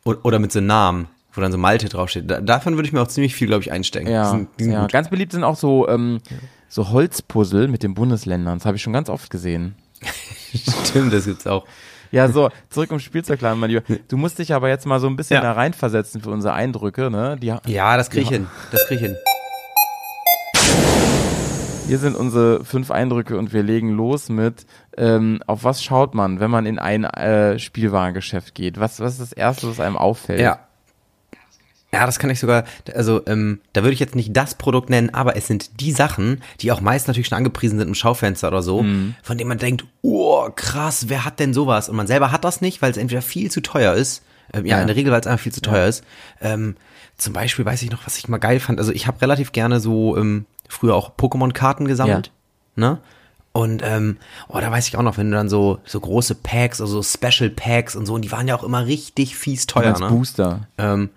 Oder mit so einem Namen, wo dann so Malte draufsteht. Da, davon würde ich mir auch ziemlich viel, glaube ich, einstecken. Die Ja, sind, die sind ja. ganz beliebt sind auch so, ähm, so Holzpuzzle mit den Bundesländern. Das habe ich schon ganz oft gesehen. Stimmt, das gibt's auch. Ja, so, zurück im Spielzeugladen, mein Lieber. Du musst dich aber jetzt mal so ein bisschen Ja. da reinversetzen für unsere Eindrücke, ne? Die, Ja, das krieg ich hin. Das krieg ich hin. Hier sind unsere fünf Eindrücke und wir legen los mit, ähm, auf was schaut man, wenn man in ein äh, Spielwarengeschäft geht? Was, was ist das Erste, was einem auffällt? Ja. Ja, das kann ich sogar, also ähm, da würde ich jetzt nicht das Produkt nennen, aber es sind die Sachen, die auch meist natürlich schon angepriesen sind im Schaufenster oder so, Mhm. von denen man denkt, oh krass, wer hat denn sowas? Und man selber hat das nicht, weil es entweder viel zu teuer ist, ähm, ja, Ja. in der Regel, weil es einfach viel zu teuer ist. Ähm, zum Beispiel weiß ich noch, was ich mal geil fand, also ich habe relativ gerne so ähm, früher auch Pokémon-Karten gesammelt, ne? Und ähm, oh, da weiß ich auch noch, wenn du dann so so große Packs, also so Special Packs und so, und die waren ja auch immer richtig fies teuer, als ne? Booster. Ähm,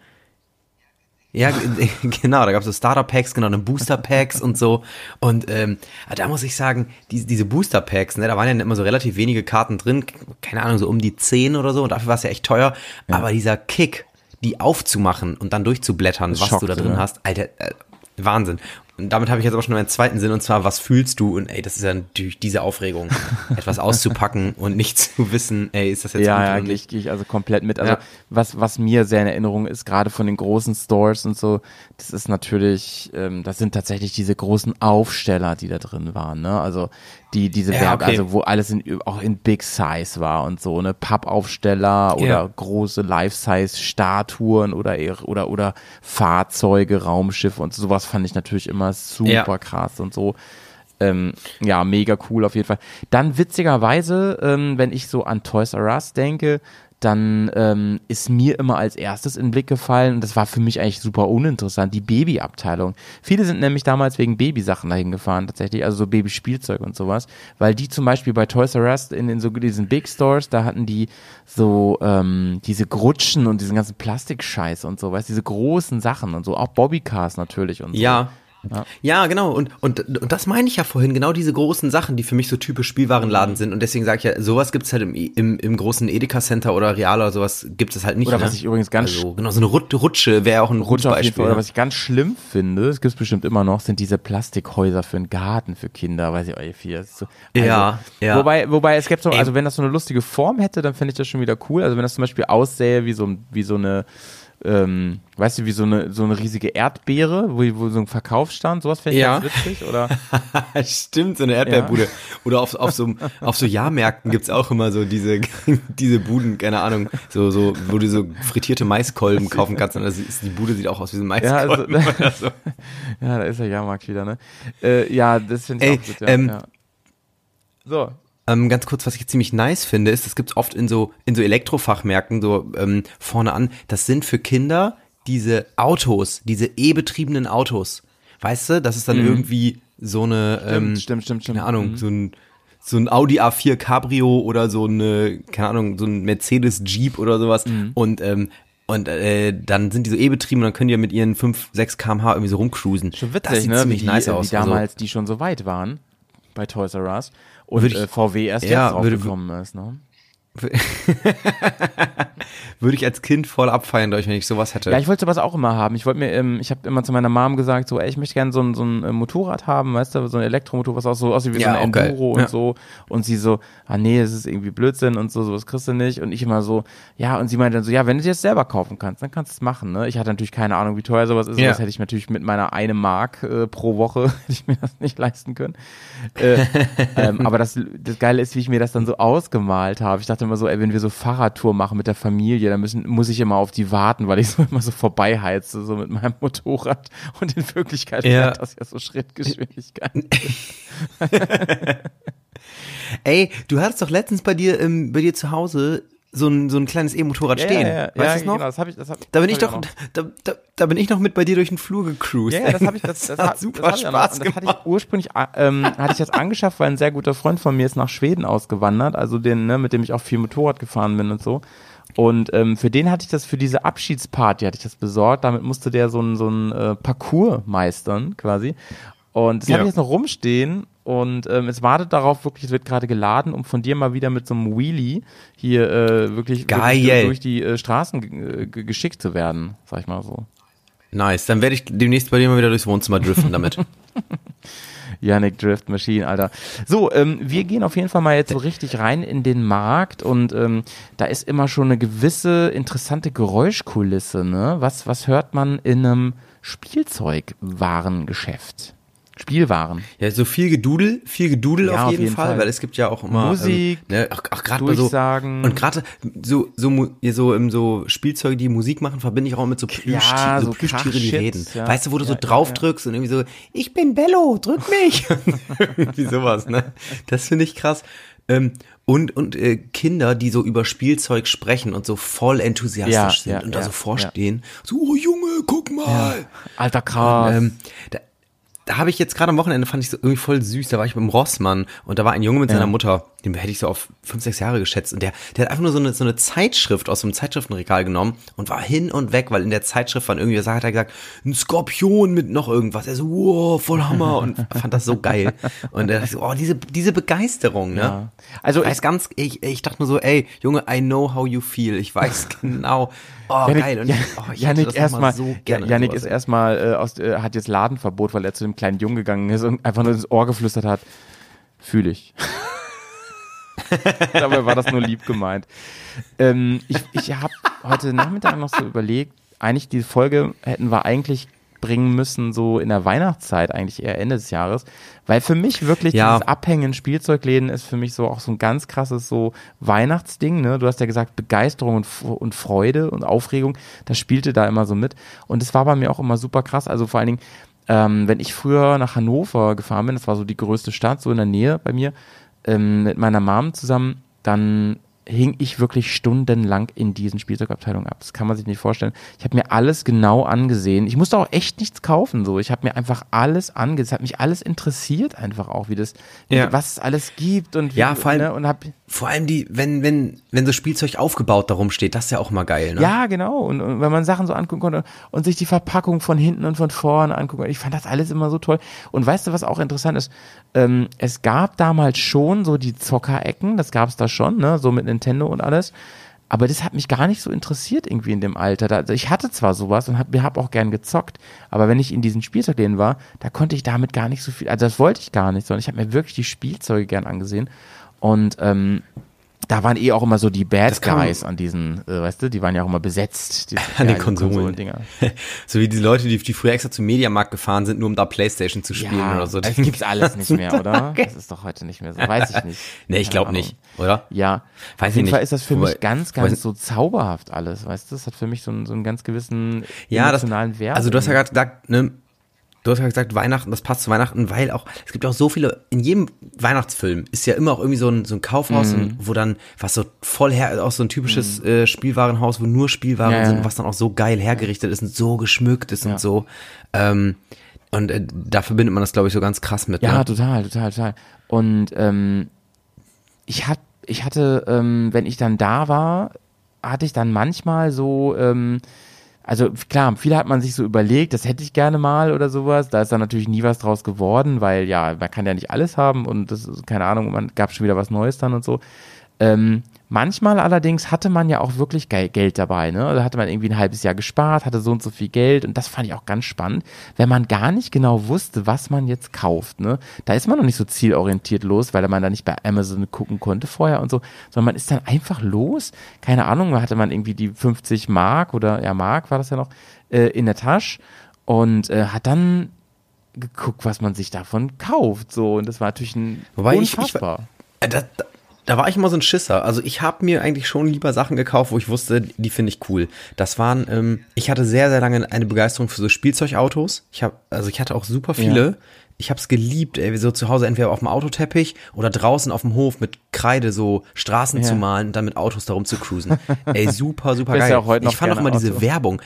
ja, genau, da gab es so Starter-Packs, genau, dann Booster-Packs und so. Und ähm, da muss ich sagen, diese, diese Booster-Packs, ne, da waren ja immer so relativ wenige Karten drin, keine Ahnung, so um die 10 oder so, und dafür war es ja echt teuer. Aber dieser Kick, die aufzumachen und dann durchzublättern, was du schockte, da drin ne? hast, Alter, äh, Wahnsinn. Und damit habe ich jetzt aber schon meinen zweiten Sinn, und zwar, was fühlst du? Und ey, das ist ja natürlich diese Aufregung, etwas auszupacken und nicht zu wissen, ey, ist das jetzt Ja, gut ja, gehe ich, geh ich also komplett mit. Also Ja. was, was mir sehr in Erinnerung ist, gerade von den großen Stores und so, das ist natürlich, ähm, das sind tatsächlich diese großen Aufsteller, die da drin waren, ne? Also die, diese Ja, Werke, okay. also wo alles in, auch in Big Size war und so, ne? Pappaufsteller oder Ja. große Life-Size-Statuen oder, oder, oder Fahrzeuge, Raumschiffe und sowas fand ich natürlich immer super Ja. krass und so. Ähm, ja, mega cool auf jeden Fall. Dann witzigerweise, ähm, wenn ich so an Toys R Us denke, dann ähm, ist mir immer als erstes in den Blick gefallen, und das war für mich eigentlich super uninteressant, die Babyabteilung. Viele sind nämlich damals wegen Babysachen dahin gefahren, tatsächlich, also so Babyspielzeug und sowas, weil die zum Beispiel bei Toys R Us in, in so diesen Big Stores, da hatten die so ähm, diese Grutschen und diesen ganzen Plastikscheiß und so, weißt diese großen Sachen und so, auch Bobbycars natürlich und so. Ja. Ja, genau. Und, und, und das meine ich ja vorhin, genau diese großen Sachen, die für mich so typisch Spielwarenladen sind. Und deswegen sage ich ja, sowas gibt's halt im, im, im großen Edeka-Center oder Real oder sowas gibt es halt nicht. Oder ne? was ich übrigens ganz Also, genau, so eine Rut- Rutsche wäre auch ein Rutsche Beispiel. Oder was ich ganz schlimm finde, es gibt es bestimmt immer noch, sind diese Plastikhäuser für einen Garten für Kinder, weiß ich ist so, also, Ja, ja. Wobei, wobei es gibt so, also wenn das so eine lustige Form hätte, dann fände ich das schon wieder cool. Also wenn das zum Beispiel aussähe wie so, wie so eine, ähm, weißt du, wie so eine, so eine riesige Erdbeere, wo, wo so ein Verkaufsstand, sowas fände ich Ja. ganz witzig, oder? Stimmt, so eine Erdbeerbude. Oder auf, auf, so, auf so Jahrmärkten gibt's auch immer so diese, diese Buden, keine Ahnung, so, so, wo du so frittierte Maiskolben kaufen kannst. Und das ist, die Bude sieht auch aus wie so ein Ja, also, Maiskolben. so. ja, da ist der Jahrmarkt wieder, ne? Äh, ja, das finde ich Ey, auch gut, ja, ähm, ja. So, Ähm, ganz kurz, was ich ziemlich nice finde, ist, das gibt's oft in so, in so Elektrofachmärkten, so ähm, vorne an, das sind für Kinder diese Autos, diese e-betriebenen Autos. Weißt du, das ist dann irgendwie so eine, ähm, stimmt, stimmt, stimmt. keine Ahnung, so ein so ein Audi A4 Cabrio oder so eine, keine Ahnung, so ein Mercedes Jeep oder sowas und ähm, und äh, dann sind die so e-betrieben und dann können die ja mit ihren 5, 6 kmh irgendwie so rumcruisen. Schon witzig, das sieht ne? ziemlich wie die, nice aus. Wie Also- damals die schon so weit waren bei Toys R Us und äh, VW erst Ja, jetzt drauf würde- gekommen ist, ne? Würde ich als Kind voll abfeiern, ich, wenn ich sowas hätte. Ja, ich wollte sowas auch immer haben. Ich wollte mir, ähm, ich habe immer zu meiner Mom gesagt, so, ey, ich möchte gerne so ein, so ein äh, Motorrad haben, weißt du, so ein Elektromotor, was auch so aussieht wie Ja, so ein. Enduro und Ja. so. Und sie so, ah nee, das ist irgendwie Blödsinn und so, sowas kriegst du nicht. Und ich immer so, ja, und sie meinte dann so, ja, wenn du dir das selber kaufen kannst, dann kannst du es machen, ne? Ich hatte natürlich keine Ahnung, wie teuer sowas ist. Ja. Das hätte ich natürlich mit meiner eine Mark äh, pro Woche, hätte ich mir das nicht leisten können. Äh, ähm, aber das, das Geile ist, wie ich mir das dann so ausgemalt habe. Ich dachte immer so, ey, wenn wir so Fahrradtour machen mit der Familie, dann müssen, muss ich immer auf die warten, weil ich so immer so vorbeiheize, so mit meinem Motorrad. Und in Wirklichkeit Ja. fährt das ja so Schrittgeschwindigkeit. Ey, du hattest doch letztens bei dir, ähm, bei dir zu Hause so ein, so ein kleines E-Motorrad stehen. Ja, ja, weißt ja, du das noch? Genau, das hab ich, das hab, Da bin das ich doch, da, da, da bin ich noch mit bei dir durch den Flur gecruised. Ja, ja, das habe ich, das, das, hat hat super das. Spaß Und das hatte gemacht. ich ursprünglich, äh, ähm, hatte ich das angeschafft, weil ein sehr guter Freund von mir ist nach Schweden ausgewandert, also den, ne, mit dem ich auch viel Motorrad gefahren bin und so. Und ähm, für den hatte ich das, für diese Abschiedsparty hatte ich das besorgt. Damit musste der so ein, so ein äh, Parcours meistern, quasi. Und das Ja. habe ich jetzt noch rumstehen und ähm, es wartet darauf, wirklich, es wird gerade geladen, um von dir mal wieder mit so einem Wheelie hier äh, wirklich, wirklich durch die äh, Straßen äh, ge- geschickt zu werden, sag ich mal so. Nice, dann werde ich demnächst bei dir mal wieder durchs Wohnzimmer driften damit. Yannick Drift Machine, Alter. So, ähm, wir gehen auf jeden Fall mal jetzt so richtig rein in den Markt und ähm, da ist immer schon eine gewisse interessante Geräuschkulisse, ne? Was, was hört man in einem Spielzeugwarengeschäft? Spielwaren. Ja, so viel Gedudel, viel Gedudel Ja, auf auf jeden, jeden Fall, Fall. weil es gibt ja auch immer Musik, ähm, ne, auch, gerade bei so und gerade so so so im so Spielzeuge, die Musik machen, verbinde ich auch mit so Plüschtiere, Ja, so so Plüschtiere, die reden. ja. Weißt du, wo du so drauf drückst und irgendwie so, ich bin Bello, drück mich. Wie sowas, ne? Das finde ich krass. Ähm, und und äh, Kinder, die so über Spielzeug sprechen und so voll enthusiastisch Ja, sind ja, und da ja, so vorstehen, so oh Junge, guck mal. Alter krass. Ähm, da da habe ich jetzt gerade am Wochenende, fand ich so irgendwie voll süß, da war ich beim Rossmann und da war ein Junge mit seiner Ja. Mutter, den hätte ich so auf fünf, sechs Jahre geschätzt und der, der hat einfach nur so eine, so eine Zeitschrift aus so einem Zeitschriftenregal genommen und war hin und weg, weil in der Zeitschrift waren irgendwie, hat er gesagt, ein Skorpion mit noch irgendwas. Er so, wow, voll Hammer und fand das so geil. Und er dachte so, oh, diese, diese Begeisterung, ne? Ja. Also ich ganz, ich, ich dachte nur so, ey, Junge, I know how you feel. Ich weiß genau. Oh, geil. Und Ja, oh, Janik erstmal, mal so gerne. Janik ist erstmal äh, aus, äh, hat jetzt Ladenverbot, weil er zu dem kleinen Jungen gegangen ist und einfach nur ins Ohr geflüstert hat. Fühle ich. Dabei war das nur lieb gemeint. Ähm, ich ich habe heute Nachmittag noch so überlegt, eigentlich die Folge hätten wir eigentlich bringen müssen, so in der Weihnachtszeit, eigentlich eher Ende des Jahres. Weil für mich wirklich Ja. dieses Abhängen in Spielzeugläden ist für mich so auch so ein ganz krasses so Weihnachtsding. Ne? Du hast ja gesagt, Begeisterung und, und Freude und Aufregung, das spielte da immer so mit. Und es war bei mir auch immer super krass. Also vor allen Dingen, ähm, wenn ich früher nach Hannover gefahren bin, das war so die größte Stadt, so in der Nähe bei mir, ähm, mit meiner Mom zusammen, dann hing ich wirklich stundenlang in diesen Spielzeugabteilungen ab. Das kann man sich nicht vorstellen. Ich habe mir alles genau angesehen. Ich musste auch echt nichts kaufen. So, ich habe mir einfach alles angesehen. Es hat mich alles interessiert einfach auch, wie das, Ja. was es alles gibt und wie, Ja, vor allem- ne, und hab, Vor allem die, wenn, wenn, wenn so Spielzeug aufgebaut darum steht, das ist ja auch mal geil, ne? Ja, genau. Und, und wenn man Sachen so angucken konnte und sich die Verpackung von hinten und von vorne angucken konnte, ich fand das alles immer so toll. Und weißt du, was auch interessant ist? Ähm, es gab damals schon so die Zockerecken, das gab es da schon, ne, so mit Nintendo und alles. Aber das hat mich gar nicht so interessiert irgendwie in dem Alter. Da, ich hatte zwar sowas und habe hab auch gern gezockt, aber wenn ich in diesen Spielzeugläden war, da konnte ich damit gar nicht so viel, also das wollte ich gar nicht, sondern ich habe mir wirklich die Spielzeuge gern angesehen. Und ähm, da waren eh auch immer so die Bad Guys an diesen, äh, weißt du, die waren ja auch immer besetzt. Die, An den diese Konsolen. Konsolendinger. so wie die Leute, die, die früher extra zum Mediamarkt gefahren sind, nur um da Playstation zu spielen Ja, oder so. das gibt's alles nicht mehr, oder? Das ist doch heute nicht mehr so. Weiß ich nicht. Nee, ich glaube nicht, oder? Ja, Weiß auf ich jeden nicht. Fall ist das für Wobei- mich ganz, ganz so zauberhaft alles, weißt du? Das hat für mich so einen, so einen ganz gewissen Ja, das, emotionalen Wert. also du hast ja gerade gesagt, ne, du hast ja gesagt, Weihnachten, das passt zu Weihnachten, weil auch, es gibt auch so viele, in jedem Weihnachtsfilm ist ja immer auch irgendwie so ein, so ein Kaufhaus, Mhm. und wo dann, was so voll her, auch so ein typisches äh, Spielwarenhaus, wo nur Spielwaren Ja, sind, was dann auch so geil hergerichtet ist und so geschmückt ist Ja. und so. Ähm, und äh, da verbindet man das, glaube ich, so ganz krass mit. Ja, ne? total, total, total. Und ähm, ich hab, ich hatte, ähm, wenn ich dann da war, hatte ich dann manchmal so, ähm, also klar, viel hat man sich so überlegt, das hätte ich gerne mal oder sowas. Da ist dann natürlich nie was draus geworden, weil ja, man kann ja nicht alles haben und das ist, keine Ahnung, man gab schon wieder was Neues dann und so. Ähm, manchmal allerdings hatte man ja auch wirklich Gel Geld dabei, ne? Da hatte man irgendwie ein halbes Jahr gespart, hatte so und so viel Geld und das fand ich auch ganz spannend, wenn man gar nicht genau wusste, was man jetzt kauft, ne? Da ist man noch nicht so zielorientiert los, weil man da nicht bei Amazon gucken konnte vorher und so, sondern man ist dann einfach los, keine Ahnung, da hatte man irgendwie die 50 Mark oder ja Mark war das ja noch äh, in der Tasche und äh, hat dann geguckt, was man sich davon kauft, so und das war natürlich ein Wobei ich- ich- unfassbar. Da, war ich immer so ein Schisser. Also ich habe mir eigentlich schon lieber Sachen gekauft, wo ich wusste, die finde ich cool. Das waren, ähm, ich hatte sehr, sehr lange eine Begeisterung für so Spielzeugautos. Ich habe, also ich hatte auch super viele. Ja. Ich habe es geliebt, ey, so zu Hause entweder auf dem Autoteppich oder draußen auf dem Hof mit Kreide so Straßen Ja. zu malen und dann mit Autos darum zu cruisen. ey, super, super geil. ja ich fand auch immer diese Auto. Werbung.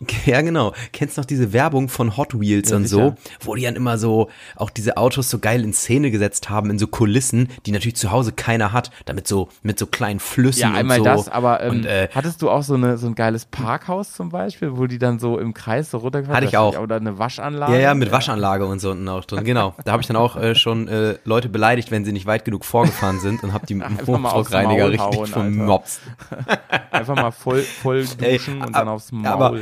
Ja, genau. Kennst noch diese Werbung von Hot Wheels Ja, und sicher. so, wo die dann immer so auch diese Autos so geil in Szene gesetzt haben, in so Kulissen, die natürlich zu Hause keiner hat, damit so mit so kleinen Flüssen Ja, einmal und so. das, aber ähm, und, äh, hattest du auch so, eine, so ein geiles Parkhaus zum Beispiel, wo die dann so im Kreis so runtergefahren Hatte ich auch. Oder eine Waschanlage? ja, ja, mit Waschanlage und so unten auch drin. Genau. Da habe ich dann auch äh, schon äh, Leute beleidigt, wenn sie nicht weit genug vorgefahren sind und habe die Hochdruckreiniger richtig vermobst. Einfach mal voll, voll Ey, duschen und ab- dann aufs Maul. aber-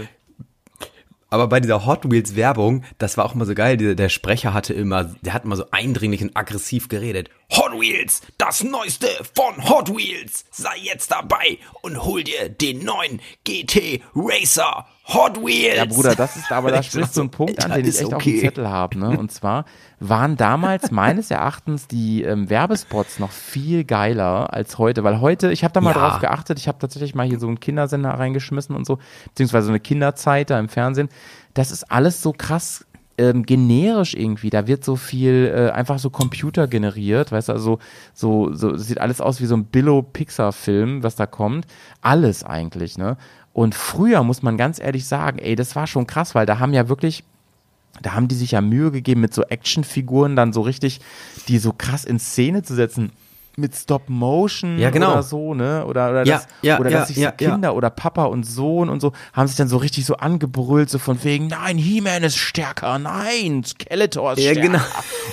Aber bei dieser Hot Wheels Werbung, das war auch immer so geil, der, der Sprecher hatte immer, der hat immer so eindringlich und aggressiv geredet. Hot Wheels, das Neueste von Hot Wheels. Sei jetzt dabei und hol dir den neuen GT Racer Hot Wheels. Ja, Bruder, das ist aber, da sprichst du einen Punkt an, den ich echt auf okay. dem Zettel habe. Ne? Und zwar waren damals meines Erachtens die ähm, Werbespots noch viel geiler als heute, weil heute, ich habe da mal Ja. drauf geachtet, ich habe tatsächlich mal hier so einen Kindersender reingeschmissen und so, beziehungsweise so eine Kinderzeit da im Fernsehen. Das ist alles so krass ähm, generisch irgendwie. Da wird so viel äh, einfach so Computer generiert, weißt du, also so, so sieht alles aus wie so ein Billo-Pixar-Film, was da kommt. Alles eigentlich, ne? Und früher muss man ganz ehrlich sagen, ey, das war schon krass, weil da haben ja wirklich da haben die sich ja Mühe gegeben, mit so Actionfiguren dann so richtig, die so krass in Szene zu setzen. Mit Stop Motion Ja, genau. oder so, ne? Oder, oder, Ja, das, ja, oder dass sich so. Kinder oder Papa und Sohn und so haben sich dann so richtig so angebrüllt, so von wegen, nein, He-Man ist stärker, nein, Skeletor ist Ja, stärker. genau.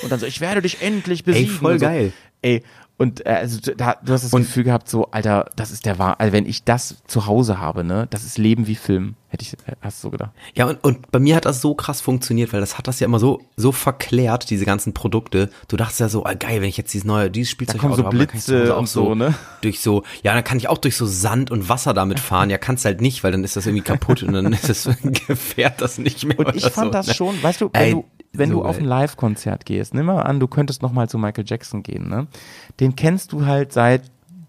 Und dann so, ich werde dich endlich besiegen. voll und so. geil. Ey, und äh, also da, du hast das Gefühl gehabt, so, Alter, das ist der Wahr. Also wenn ich das zu Hause habe, ne, das ist Leben wie Film. Hätte ich, hast du so gedacht. Ja, und, und bei mir hat das so krass funktioniert, weil das hat das ja immer so, so verklärt, diese ganzen Produkte. Du dachtest ja so, ah, geil, wenn ich jetzt dieses neue, dieses Spielzeug kommen so habe, kann ich zu Hause Blitze auch und so, ne? Durch so, ja, dann kann ich auch durch so Sand und Wasser damit fahren. Ja, kannst halt nicht, weil dann ist das irgendwie kaputt und dann ist das gefährt das nicht mehr. Und ich fand so, das ne? schon, weißt du, wenn Ey, du, wenn so du auf ein Live-Konzert gehst, nimm mal an, du könntest noch mal zu Michael Jackson gehen, ne? Den kennst du halt seit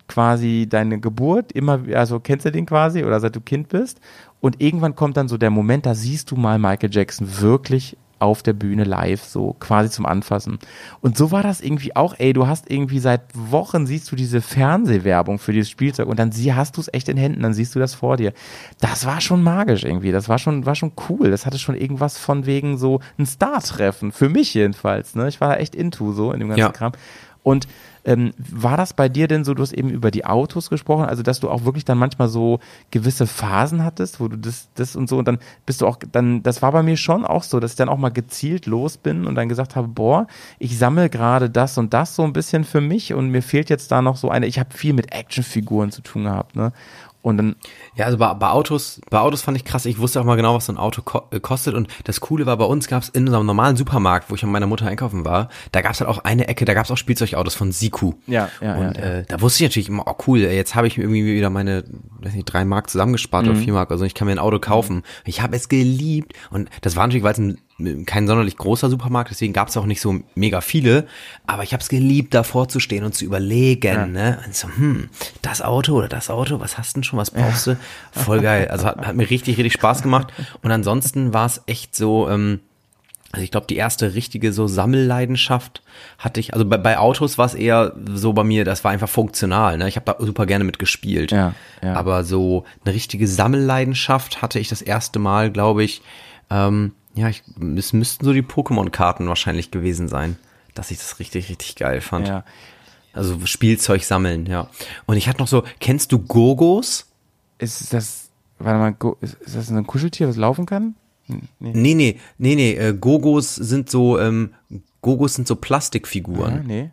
quasi deine Geburt, immer, also kennst du den quasi oder seit du Kind bist und irgendwann kommt dann so der Moment, da siehst du mal Michael Jackson wirklich auf der Bühne live, so quasi zum Anfassen. Und so war das irgendwie auch, ey, du hast irgendwie seit Wochen siehst du diese Fernsehwerbung für dieses Spielzeug und dann sie, hast du es echt in Händen, dann siehst du das vor dir. Das war schon magisch irgendwie, das war schon, war schon cool. Das hatte schon irgendwas von wegen so ein Star-Treffen, für mich jedenfalls. Ne? Ich war echt into so in dem ganzen Ja. Kram. Und ähm, war das bei dir denn so, du hast eben über die Autos gesprochen, also dass du auch wirklich dann manchmal so gewisse Phasen hattest, wo du das, das und so und dann bist du auch, dann, das war bei mir schon auch so, dass ich dann auch mal gezielt los bin und dann gesagt habe, boah, ich sammle gerade das und das so ein bisschen für mich und mir fehlt jetzt da noch so eine, ich habe viel mit Actionfiguren zu tun gehabt, ne? Und dann, Ja, also bei, bei Autos, bei Autos fand ich krass, ich wusste auch mal genau, was so ein Auto ko äh, kostet und das Coole war, bei uns gab es in unserem normalen Supermarkt, wo ich mit meiner Mutter einkaufen war, da gab es halt auch eine Ecke, da gab es auch Spielzeugautos von Siku. Ja, ja, Und ja, ja. Äh, da wusste ich natürlich immer, oh cool, jetzt habe ich mir irgendwie wieder meine, weiß nicht, drei Mark zusammengespart Mhm. oder vier Mark, also ich kann mir ein Auto kaufen. Ich habe es geliebt und das war natürlich, weil es ein kein sonderlich großer Supermarkt, deswegen gab es auch nicht so mega viele, aber ich habe es geliebt, davor zu stehen und zu überlegen, ne? Und so, hm, das Auto oder das Auto, was hast du denn schon, was brauchst du? Voll geil, also hat, hat mir richtig, richtig Spaß gemacht und ansonsten war es echt so, ähm, also ich glaube, die erste richtige so Sammelleidenschaft hatte ich, also bei, bei Autos war es eher so bei mir, das war einfach funktional, ne? Ich habe da super gerne mit gespielt. Ja, ja. Aber so eine richtige Sammelleidenschaft hatte ich das erste Mal, glaube ich, ähm, ja, ich, es müssten so die Pokémon-Karten wahrscheinlich gewesen sein, dass ich das richtig, richtig geil fand. ja. Also Spielzeug sammeln, ja. Und ich hatte noch so, kennst du Gogos? Ist das, warte mal, ist das ein Kuscheltier, das laufen kann? Nee. Nee, nee, nee, nee, äh, Gogos sind so, ähm, Gogos sind so Plastikfiguren. Ja, nee.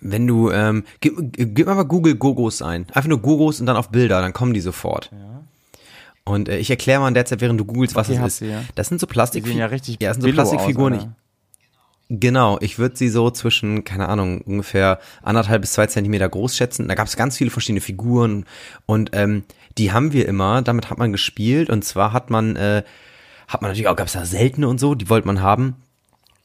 Wenn du, ähm, gib, gib mal Google Gogos ein. Einfach nur Gogos und dann auf Bilder, dann kommen die sofort. Und äh, ich erkläre mal in der Zeit, während du googelst, was Okay, es ist. sie, ja. Das sind so Plastikfiguren. ja richtig ja, das sind so Billo aus, Plastikfiguren. Alter. Genau, ich würde sie so zwischen, keine Ahnung, ungefähr anderthalb bis zwei Zentimeter groß schätzen. Da gab es ganz viele verschiedene Figuren und ähm, die haben wir immer, damit hat man gespielt und zwar hat man, äh, hat man natürlich auch, gab es da seltene und so, die wollte man haben.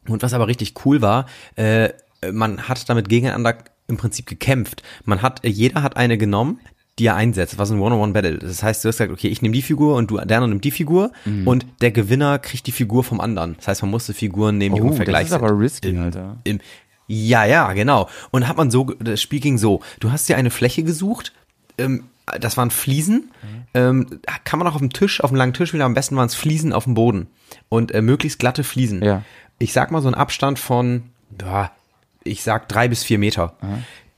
Und was aber richtig cool war, äh, man hat damit gegeneinander im Prinzip gekämpft. Man hat, jeder hat eine genommen, die er einsetzt. Das war so ein One-on-One-Battle. Das heißt, du hast gesagt, okay, ich nehme die Figur und du, der andere nimmt die Figur und der Gewinner kriegt die Figur vom anderen. Das heißt, man musste Figuren nehmen, die Oh, ungefähr das gleich ist aber sind. risky, Im- Alter. Im, ja, ja, genau. Und hat man so, das Spiel ging so, du hast dir eine Fläche gesucht, ähm, das waren Fliesen, ähm, kann man auch auf dem Tisch, auf dem langen Tisch aber am besten waren es Fliesen auf dem Boden und äh, möglichst glatte Fliesen. Ja. Ich sag mal so einen Abstand von, ich sag drei bis vier Meter.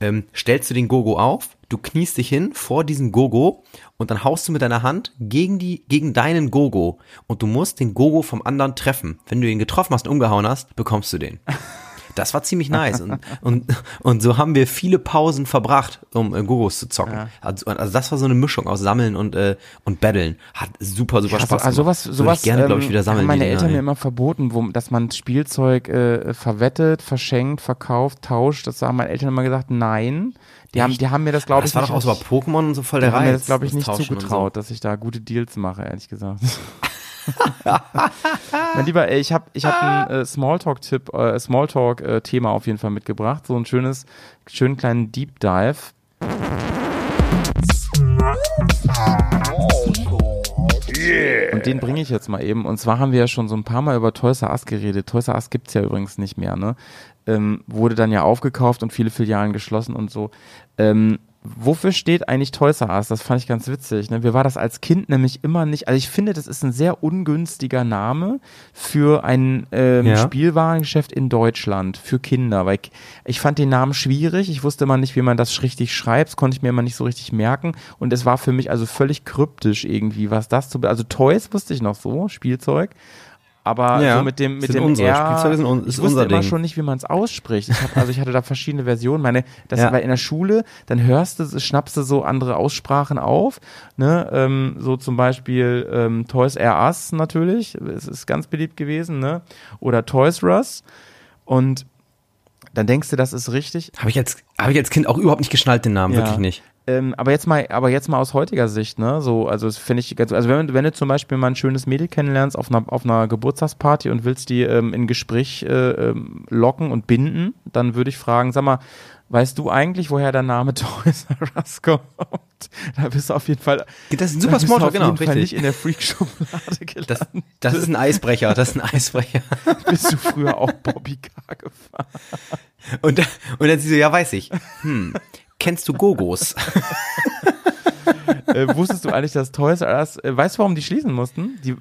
Ähm, stellst du den Gogo auf, du kniest dich hin vor diesen Gogo und dann haust du mit deiner Hand gegen die, gegen deinen Gogo und du musst den Gogo vom anderen treffen. Wenn du ihn getroffen hast und umgehauen hast, bekommst du den. Das war ziemlich nice. Und, und, und so haben wir viele Pausen verbracht, um äh, Gogos zu zocken. Ja. Also, also das war so eine Mischung aus Sammeln und, äh, und Battlen. Hat super, super Also, Spaß also gemacht. sowas, Würde sowas ich gerne, glaube ich, ähm, wieder sammeln. haben meine Eltern mir immer verboten, wo, dass man Spielzeug äh, verwettet, verschenkt, verkauft, tauscht. Das haben meine Eltern immer gesagt, nein. Die haben, die haben mir das, glaube ich, Das war nicht, doch auch so Pokémon und so voll der die haben mir Reiz. das, glaube ich, nicht zugetraut, dass ich da gute Deals mache, ehrlich gesagt. mein Lieber, ey, ich habe ich hab einen äh, Smalltalk-Tipp, äh, Smalltalk-Thema auf jeden Fall mitgebracht. So ein schönes, schönen kleinen Deep Dive. Und den bringe ich jetzt mal eben. Und zwar haben wir ja schon so ein paar Mal über Toys R Us geredet. Toys R Us gibt's ja übrigens nicht mehr, ne? Ähm, wurde dann ja aufgekauft und viele Filialen geschlossen und so. Ähm, wofür steht eigentlich Toys R Us? Das fand ich ganz witzig. Ne? Mir war das als Kind nämlich immer nicht, also ich finde, das ist ein sehr ungünstiger Name für ein ähm, Ja. Spielwarengeschäft in Deutschland, für Kinder, weil ich, ich fand den Namen schwierig. Ich wusste immer nicht, wie man das richtig schreibt, das konnte ich mir immer nicht so richtig merken. Und es war für mich also völlig kryptisch irgendwie, was das zu, also Toys wusste ich noch so, Spielzeug. Aber Ja, so mit dem mit dem unsere. R, Spielzeuge sind un- ist ich wusste unser immer Ding. schon nicht, wie man es ausspricht. Ich hab, also ich hatte da verschiedene Versionen. Meine, das Ja. war in der Schule, dann hörst du, schnappst du so andere Aussprachen auf, ne? Ähm, so zum Beispiel ähm, Toys R Us natürlich, es ist ganz beliebt gewesen, ne? Oder Toys R Us. Und dann denkst du, das ist richtig. Habe ich, als, hab ich als Kind auch überhaupt nicht geschnallt, den Namen. Ja. Wirklich nicht. Ähm, aber jetzt mal, aber jetzt mal aus heutiger Sicht, ne? So, also das finde ich ganz, also wenn, wenn du zum Beispiel mal ein schönes Mädel kennenlernst auf einer, auf einer Geburtstagsparty und willst die ähm, in Gespräch äh, ähm, locken und binden, dann würde ich fragen, sag mal, weißt du eigentlich, woher der Name Toys R Us kommt? Da bist du auf jeden Fall. Das ist ein super du Smalltalk, auf genau, jeden Fall richtig. nicht in der Freak-Schublade gelandet. Das, das ist ein Eisbrecher, das ist ein Eisbrecher. bist du früher auch Bobby Car gefahren. Und, und dann sie so, ja, weiß ich. Hm, kennst du Gogos? äh, wusstest du eigentlich, dass Toys R Us, äh, weißt du, warum die schließen mussten? Die,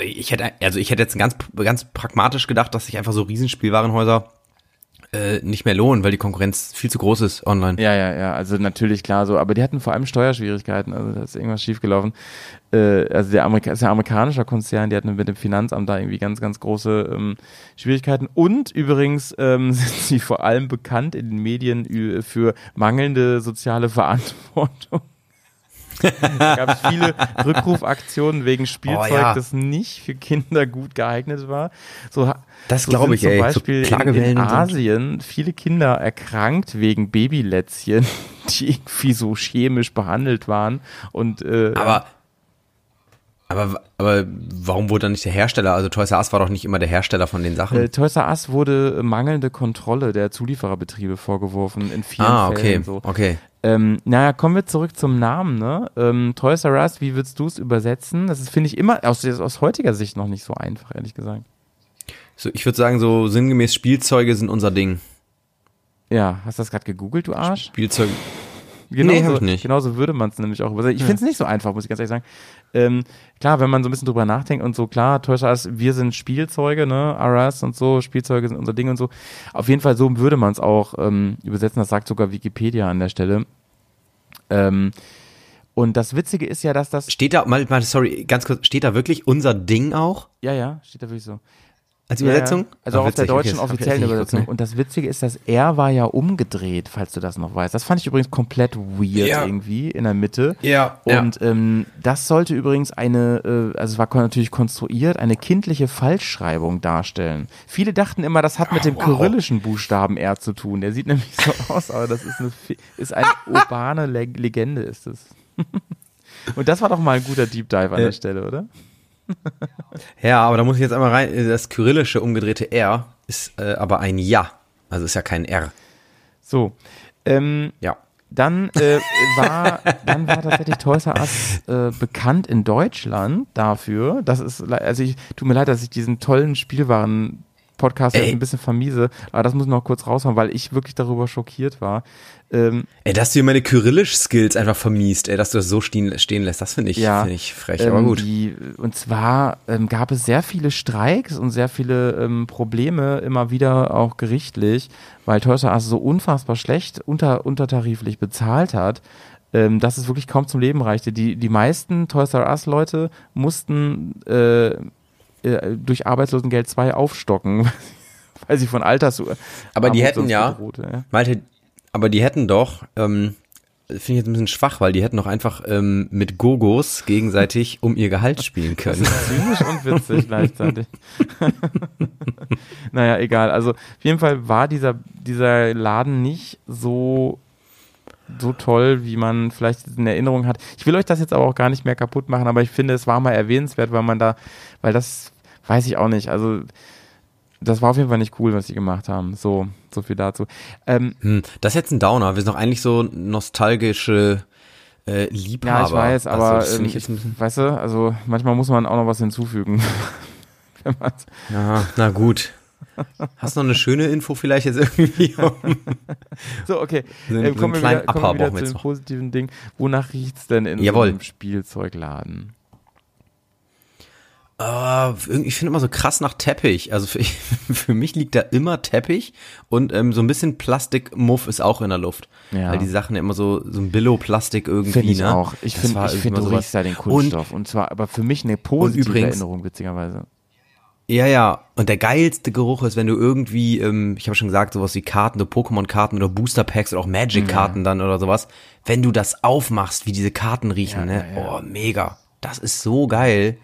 Ich hätte, also ich hätte jetzt ganz, ganz pragmatisch gedacht, dass sich einfach so Riesenspielwarenhäuser äh, nicht mehr lohnen, weil die Konkurrenz viel zu groß ist online. Ja, ja, ja, also natürlich klar so, aber die hatten vor allem Steuerschwierigkeiten, also da ist irgendwas schiefgelaufen. Äh, also der Amerika ist ja amerikanischer Konzern, die hatten mit dem Finanzamt da irgendwie ganz, ganz große ähm, Schwierigkeiten. Und übrigens ähm, sind sie vor allem bekannt in den Medien für mangelnde soziale Verantwortung. Da gab es viele Rückrufaktionen wegen Spielzeug, Oh, ja. das nicht für Kinder gut geeignet war. So, Das so glaube ich, zum ey. So Beispiel in, Klagewellen in so. Asien viele Kinder erkrankt wegen Babylätzchen, die irgendwie so chemisch behandelt waren. Und äh, Aber, aber, aber warum wurde dann nicht der Hersteller? Also Toys R Us war doch nicht immer der Hersteller von den Sachen. äh, Toys R Us wurde mangelnde Kontrolle der Zuliefererbetriebe vorgeworfen in vielen ah, okay, Fällen. So. okay. Ähm, naja, kommen wir zurück zum Namen. Ne? Ähm, Toys R Us, wie würdest du es übersetzen? Das ist, finde ich, immer aus, aus heutiger Sicht noch nicht so einfach, ehrlich gesagt. So, ich würde sagen, so sinngemäß Spielzeuge sind unser Ding. Ja, hast du das gerade gegoogelt, du Arsch? Spielzeuge. Genauso, Nee, hab ich nicht. Genauso würde man es nämlich auch übersetzen. Ich finde es nicht so einfach, muss ich ganz ehrlich sagen. Ähm, klar, wenn man so ein bisschen drüber nachdenkt und so, klar, Toys R Us, wir sind Spielzeuge, ne, RS und so, Spielzeuge sind unser Ding und so. Auf jeden Fall so würde man es auch ähm, übersetzen, das sagt sogar Wikipedia an der Stelle. Ähm, und das Witzige ist ja, dass das, Steht da, mal, mal, sorry, ganz kurz, steht da wirklich unser Ding auch ja, ja, steht da wirklich so. Als Ja, Übersetzung? Ja. Also Ah, auch auf der okay, deutschen ich offiziellen geguckt, Übersetzung. ne? Und das Witzige ist, das R war ja umgedreht, falls du das noch weißt. Das fand ich übrigens komplett weird Ja. irgendwie in der Mitte. Ja, Und ähm, das sollte übrigens eine, äh, also es war natürlich konstruiert, eine kindliche Falschschreibung darstellen. Viele dachten immer, das hat mit dem kyrillischen Buchstaben R zu tun. Der sieht nämlich so aus, aber das ist eine, ist eine urbane Le Legende, ist es. Und das war doch mal ein guter Deep Dive an Äh, der Stelle, oder? Ja, aber da muss ich jetzt einmal rein. Das kyrillische umgedrehte R ist äh, aber ein Ja. Also ist ja kein R. So. Ähm, Ja. Dann äh, war dann war tatsächlich Toys R Us äh, bekannt in Deutschland dafür. Das ist also ich tut mir leid, dass ich diesen tollen Spielwaren Podcast Ey. jetzt ein bisschen vermiese, aber das muss ich noch kurz raushauen, weil ich wirklich darüber schockiert war. Ähm, Ey, dass du hier meine kyrillisch-Skills einfach vermiest, ey, dass du das so stehen, stehen lässt, das finde ich, ja, finde ich frech, ähm, aber gut. Die, und zwar ähm, gab es sehr viele Streiks und sehr viele ähm, Probleme immer wieder auch gerichtlich, weil Toys R Us so unfassbar schlecht unter, untertariflich bezahlt hat, ähm, dass es wirklich kaum zum Leben reichte. Die, die meisten Toys R Us Leute mussten äh, äh, durch Arbeitslosengeld 2 aufstocken, weil sie von Alters. Aber die hätten ja, bedroht, ja. Malte, aber die hätten doch, ähm, finde ich jetzt ein bisschen schwach, weil die hätten doch einfach ähm, mit Gogos gegenseitig um ihr Gehalt spielen können. Zynisch und witzig gleichzeitig. naja, egal. Also auf jeden Fall war dieser, dieser Laden nicht so, so toll, wie man vielleicht in Erinnerung hat. Ich will euch das jetzt aber auch gar nicht mehr kaputt machen, aber ich finde, es war mal erwähnenswert, weil man da, weil das weiß ich auch nicht. Also das war auf jeden Fall nicht cool, was sie gemacht haben. So, so viel dazu. Ähm, Hm, das ist jetzt ein Downer. Wir sind doch eigentlich so nostalgische äh, Liebhaber. ja, ich weiß, aber also, ähm, ich bisschen, weißt du, also manchmal muss man auch noch was hinzufügen. Ja, na gut. Hast du noch eine schöne Info vielleicht jetzt irgendwie? So, okay. So äh, so kommen wir kleinen wieder, kommen wir wieder wir zu noch. positiven Dingen. Wonach riecht's denn in Jawohl. so einem Spielzeugladen? Ah, irgendwie- ich finde immer so krass nach Teppich. Also für, für mich liegt da immer Teppich und ähm, so ein bisschen Plastikmuff ist auch in der Luft. Ja. Weil die Sachen ja immer so, so ein Billo-Plastik irgendwie, Finde ich ne? auch. Ich finde, ich immer du riechst da den Kunststoff. Und, zwar aber für mich eine positive übrigens- Erinnerung, witzigerweise. Ja, ja. Und der geilste Geruch ist, wenn du irgendwie, ähm, ich habe schon gesagt, sowas wie Karten, so Pokémon-Karten oder Booster-Packs oder auch Magic-Karten dann oder sowas, wenn du das aufmachst, wie diese Karten riechen, Ja, ne? ja, ja. Oh, mega. Das ist so geil.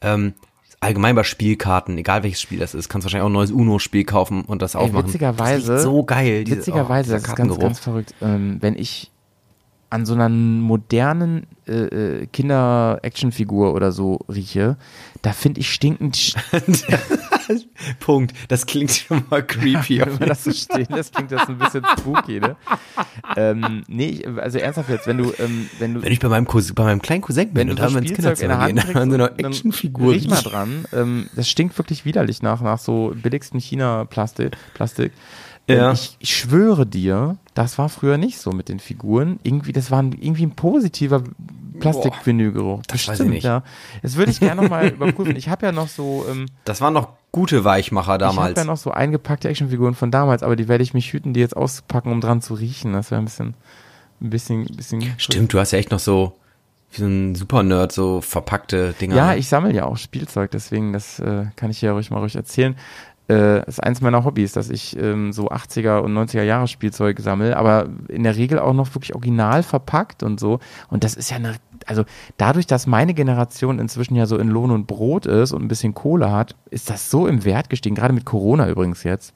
Ähm, allgemein bei Spielkarten, egal welches Spiel das ist, kannst wahrscheinlich auch ein neues Uno-Spiel kaufen und das Ey, aufmachen. witzigerweise, das so geil. diese- witzigerweise, oh, das ist ganz, ganz verrückt. Ähm, wenn ich an so einer modernen äh, äh, Kinder-Action-Figur oder so rieche, da finde ich stinkend Punkt. Das klingt schon mal creepy. wenn man das so stehen lässt, klingt das ein bisschen spooky, ne? ähm, nee, also ernsthaft jetzt, wenn du, ähm, wenn du, Wenn ich bei meinem, Cousin, bei meinem kleinen Cousin bin und da mal ins Spielzeug in der Kinderzimmer gehen, kriegst, an so einer dann Actionfigur riech mal dran. Ähm, das stinkt wirklich widerlich nach, nach so billigsten China-Plastik. Plastik. Ja. Ähm, ich, ich schwöre dir, das war früher nicht so mit den Figuren. Irgendwie, das war ein, irgendwie ein positiver Plastikvinylgeruch. das weiß ich nicht. ja. Das würde ich gerne nochmal überprüfen. Ich habe ja noch so, ähm, Das waren noch gute Weichmacher ich habe damals. ja noch so eingepackte Actionfiguren von damals, aber die werde ich mich hüten, die jetzt auszupacken, um dran zu riechen. Das wäre ein bisschen, ein bisschen, ein bisschen. Stimmt, du hast ja echt noch so, wie so ein Super-Nerd, so verpackte Dinger. Ja, ne? ich sammle ja auch Spielzeug, deswegen, das äh, kann ich ja ruhig mal ruhig erzählen. Äh, ist eins meiner Hobbys, dass ich ähm, so 80er und 90er Jahre Spielzeug sammle, aber in der Regel auch noch wirklich original verpackt und so. Und das ist ja eine, also dadurch, dass meine Generation inzwischen ja so in Lohn und Brot ist und ein bisschen Kohle hat, ist das so im Wert gestiegen, gerade mit Corona übrigens jetzt.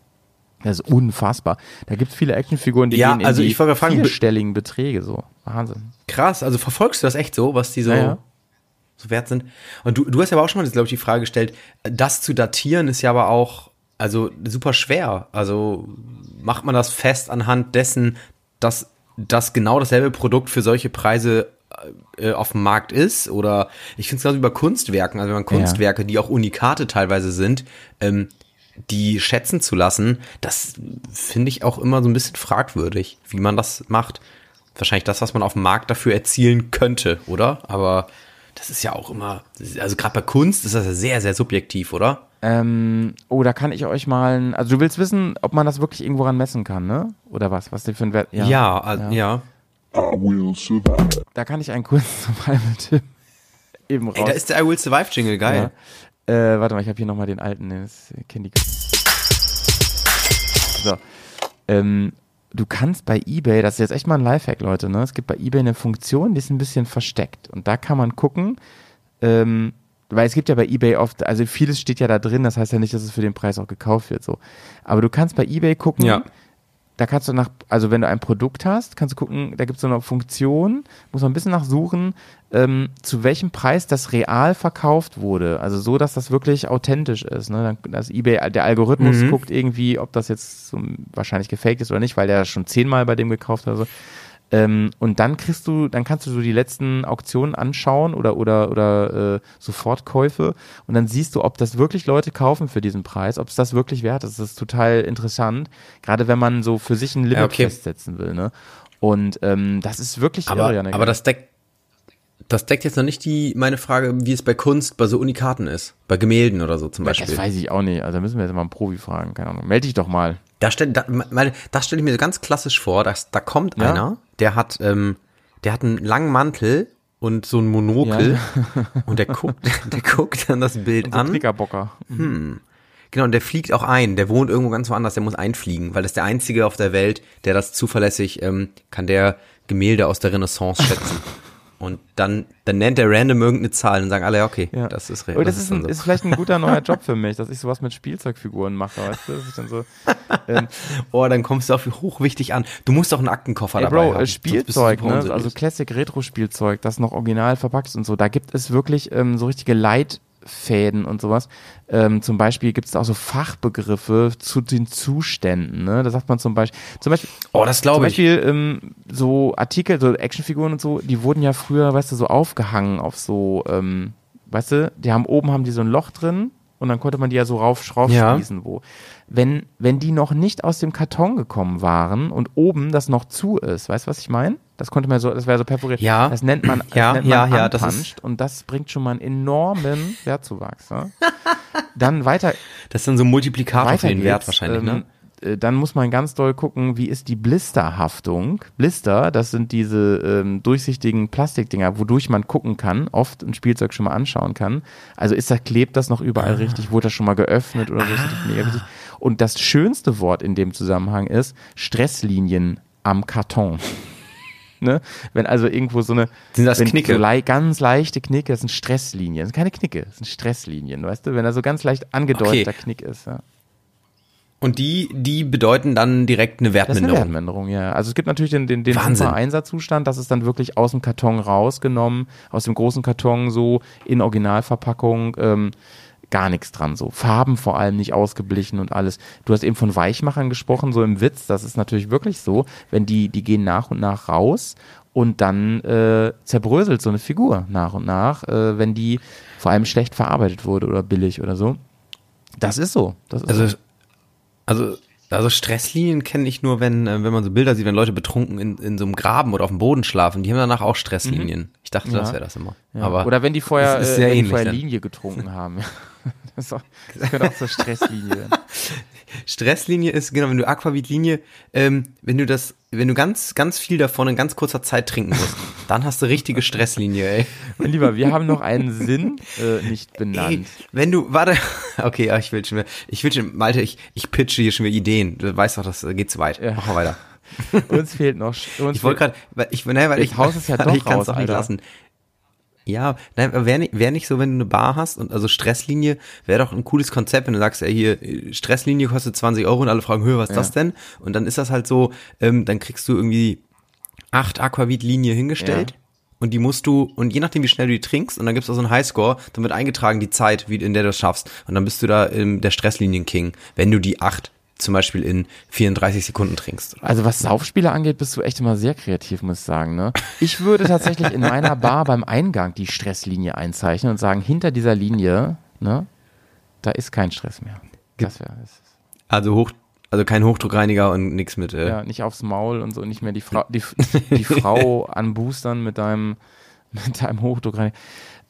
Das ist unfassbar. Da gibt es viele Actionfiguren, die Ja, gehen in also die ich fragen, be- vierstelligen Beträge so. Wahnsinn. Krass, also verfolgst du das echt so, was die so, Ja, ja. so wert sind? Und du, du hast ja aber auch schon mal, glaube ich, die Frage gestellt, das zu datieren ist ja aber auch, also super schwer. Also macht man das fest anhand dessen, dass das genau dasselbe Produkt für solche Preise äh, auf dem Markt ist? Oder ich finde es wie bei Kunstwerken, also wenn man Kunstwerke, die auch Unikate teilweise sind, ähm, die schätzen zu lassen, das finde ich auch immer so ein bisschen fragwürdig, wie man das macht. Wahrscheinlich das, was man auf dem Markt dafür erzielen könnte, oder? Aber das ist ja auch immer, also gerade bei Kunst ist das ja sehr, sehr subjektiv, oder? Ähm, oh, da kann ich euch mal, ein- also du willst wissen, ob man das wirklich irgendwo ran messen kann, ne? Oder was? Was die für ein Wert? Ja, also, ja. Da kann ich einen kurzen Survival-Tipp eben raus. Ey, da ist der I Will Survive Jingle, geil. Ja. Äh, warte mal, ich habe hier nochmal den alten, ne, das die. So. Ähm, du kannst bei eBay, das ist jetzt echt mal ein Lifehack, Leute, ne? Es gibt bei eBay eine Funktion, die ist ein bisschen versteckt. Und da kann man gucken, ähm, weil es gibt ja bei eBay oft, also vieles steht ja da drin, das heißt ja nicht, dass es für den Preis auch gekauft wird, so. Aber du kannst bei eBay gucken, Ja. da kannst du nach, also wenn du ein Produkt hast, kannst du gucken, da gibt es so eine Funktion, muss man ein bisschen nachsuchen, ähm, zu welchem Preis das real verkauft wurde. Also so, dass das wirklich authentisch ist. Ne? Dann, dass eBay, der Algorithmus guckt irgendwie, ob das jetzt so wahrscheinlich gefaked ist oder nicht, weil der schon zehnmal bei dem gekauft hat. Also. Ähm, und dann kriegst du, dann kannst du so die letzten Auktionen anschauen oder oder oder äh, Sofortkäufe und dann siehst du, ob das wirklich Leute kaufen für diesen Preis, ob es das wirklich wert ist. Das ist total interessant, gerade wenn man so für sich ein Limit Ja, okay. festsetzen will. Ne? Und ähm, das ist wirklich Aber, irre, Janik. aber das deckt, das deckt jetzt noch nicht die, meine Frage, wie es bei Kunst, bei so Unikaten ist. Bei Gemälden oder so zum Beispiel. das weiß ich auch nicht. Also da müssen wir jetzt mal einen Profi fragen. Keine Ahnung. Meld dich doch mal. Da stell, da, meine, das stelle ich mir so ganz klassisch vor, dass da kommt Ja. einer, der hat, ähm, der hat einen langen Mantel und so ein Monokel und der guckt, der guckt dann das Bild So an. Knickerbocker. Genau, und der fliegt auch ein. Der wohnt irgendwo ganz woanders, der muss einfliegen, weil das ist der einzige auf der Welt, der das zuverlässig ähm, kann, der Gemälde aus der Renaissance schätzen. Und dann, dann nennt er random irgendeine Zahl und sagen alle, ja, okay, Ja. das ist real. Aber das, ist, ein, so. ist vielleicht ein guter neuer Job für mich, dass ich sowas mit Spielzeugfiguren mache, weißt du? Dass ich dann so, ähm, Oh, dann kommst du auf hochwichtig an. Du musst doch einen Aktenkoffer ey, dabei Bro, haben. äh, Spielzeug, ne? Also Classic Retro Spielzeug, das noch original verpackt ist und so. Da gibt es wirklich ähm, so richtige Leitfäden und sowas. Ähm, zum Beispiel gibt es auch so Fachbegriffe zu den Zuständen. Ne? Da sagt man zum Beispiel, zum Beispiel, Oh, das zum glaube ich. Beispiel ähm, so Artikel, so Actionfiguren und so, die wurden ja früher, weißt du, so aufgehangen auf so, ähm, weißt du, die haben oben haben die so ein Loch drin und dann konnte man die ja so rauf, raufschließen, Ja. wo. Wenn, wenn die noch nicht aus dem Karton gekommen waren und oben das noch zu ist, weißt du, was ich meine? Das konnte man so, das wäre so perforiert. Ja. Das nennt man, das Ja, nennt man ja, ja, das unpunched und das bringt schon mal einen enormen Wertzuwachs. Ja? Dann weiter, Das ist dann so ein Multiplikator für den Wert wahrscheinlich, ne? Äh, Dann muss man ganz doll gucken, wie ist die Blisterhaftung. Blister, das sind diese ähm, durchsichtigen Plastikdinger, wodurch man gucken kann, oft ein Spielzeug schon mal anschauen kann. Also ist das, klebt das noch Ah. überall richtig, wurde das schon mal geöffnet oder so, wichtig. Und das schönste Wort in dem Zusammenhang ist Stresslinien am Karton. Ne? Wenn also irgendwo so eine Sind das Knicke? So lei ganz leichte Knicke, das sind Stresslinien. Das sind keine Knicke, das sind Stresslinien, weißt du? Wenn da so ganz leicht angedeuteter Okay. Knick ist, ja. Und die, die bedeuten dann direkt eine Das ist eine Wertminderung. Wertminderung, ja. Also es gibt natürlich den, den, den Einsatzzustand, das ist dann wirklich aus dem Karton rausgenommen, aus dem großen Karton so in Originalverpackung, ähm, gar nichts dran so. Farben vor allem nicht ausgeblichen und alles. Du hast eben von Weichmachern gesprochen, so im Witz, das ist natürlich wirklich so, wenn die, die gehen nach und nach raus und dann äh, zerbröselt so eine Figur nach und nach, äh, wenn die vor allem schlecht verarbeitet wurde oder billig oder so. Das ist so. Das ist so. Also, also, Stresslinien kenne ich nur, wenn, äh, wenn man so Bilder sieht, wenn Leute betrunken in, in so einem Graben oder auf dem Boden schlafen. Die haben danach auch Stresslinien. Ich dachte, das Ja. wäre das immer. Ja. Aber Oder wenn die vorher, äh, wenn die vorher. Linie getrunken haben. Das, auch, das könnte auch zur Stresslinie werden. Stresslinie ist, genau, wenn du Aquavit-Linie, ähm, wenn du das, wenn du ganz, ganz viel davon in ganz kurzer Zeit trinken musst, dann hast du richtige Stresslinie, ey. Mein Lieber, wir haben noch einen Sinn äh, nicht Ey, benannt. wenn du, warte, okay, ja, ich will schon wieder, ich will schon, Malte, ich, ich pitche hier schon wieder Ideen. Du weißt doch, das äh, geht zu weit. Ja. Mach mal weiter. Uns fehlt noch. Uns Ich wollte gerade, weil ich, nein, weil ich, haust es ja doch ich kann's raus, doch nicht lassen. Ja, nein, wäre nicht, wär nicht so, wenn du eine Bar hast und also Stresslinie wäre doch ein cooles Konzept, wenn du sagst, ey, hier, Stresslinie kostet 20 Euro und alle fragen, hör, was ist das denn? Und dann ist das halt so, ähm, dann kriegst du irgendwie acht Aquavit-Linie hingestellt. Ja. Und die musst du, und je nachdem, wie schnell du die trinkst, und dann gibt's auch so einen Highscore, dann wird eingetragen die Zeit, wie, in der du es schaffst. Und dann bist du da ähm, der Stresslinien-King, wenn du die acht zum Beispiel in 34 Sekunden trinkst. Also was Saufspiele angeht, bist du echt immer sehr kreativ, muss ich sagen. Ne? Ich würde tatsächlich in meiner Bar beim Eingang die Stresslinie einzeichnen und sagen, hinter dieser Linie, ne, da ist kein Stress mehr. Das wäre das. Also hoch, also kein Hochdruckreiniger und nichts mit. Äh, Ja, nicht aufs Maul und so, nicht mehr die Frau, die, die Frau anboostern mit deinem, mit deinem Hochdruck rein.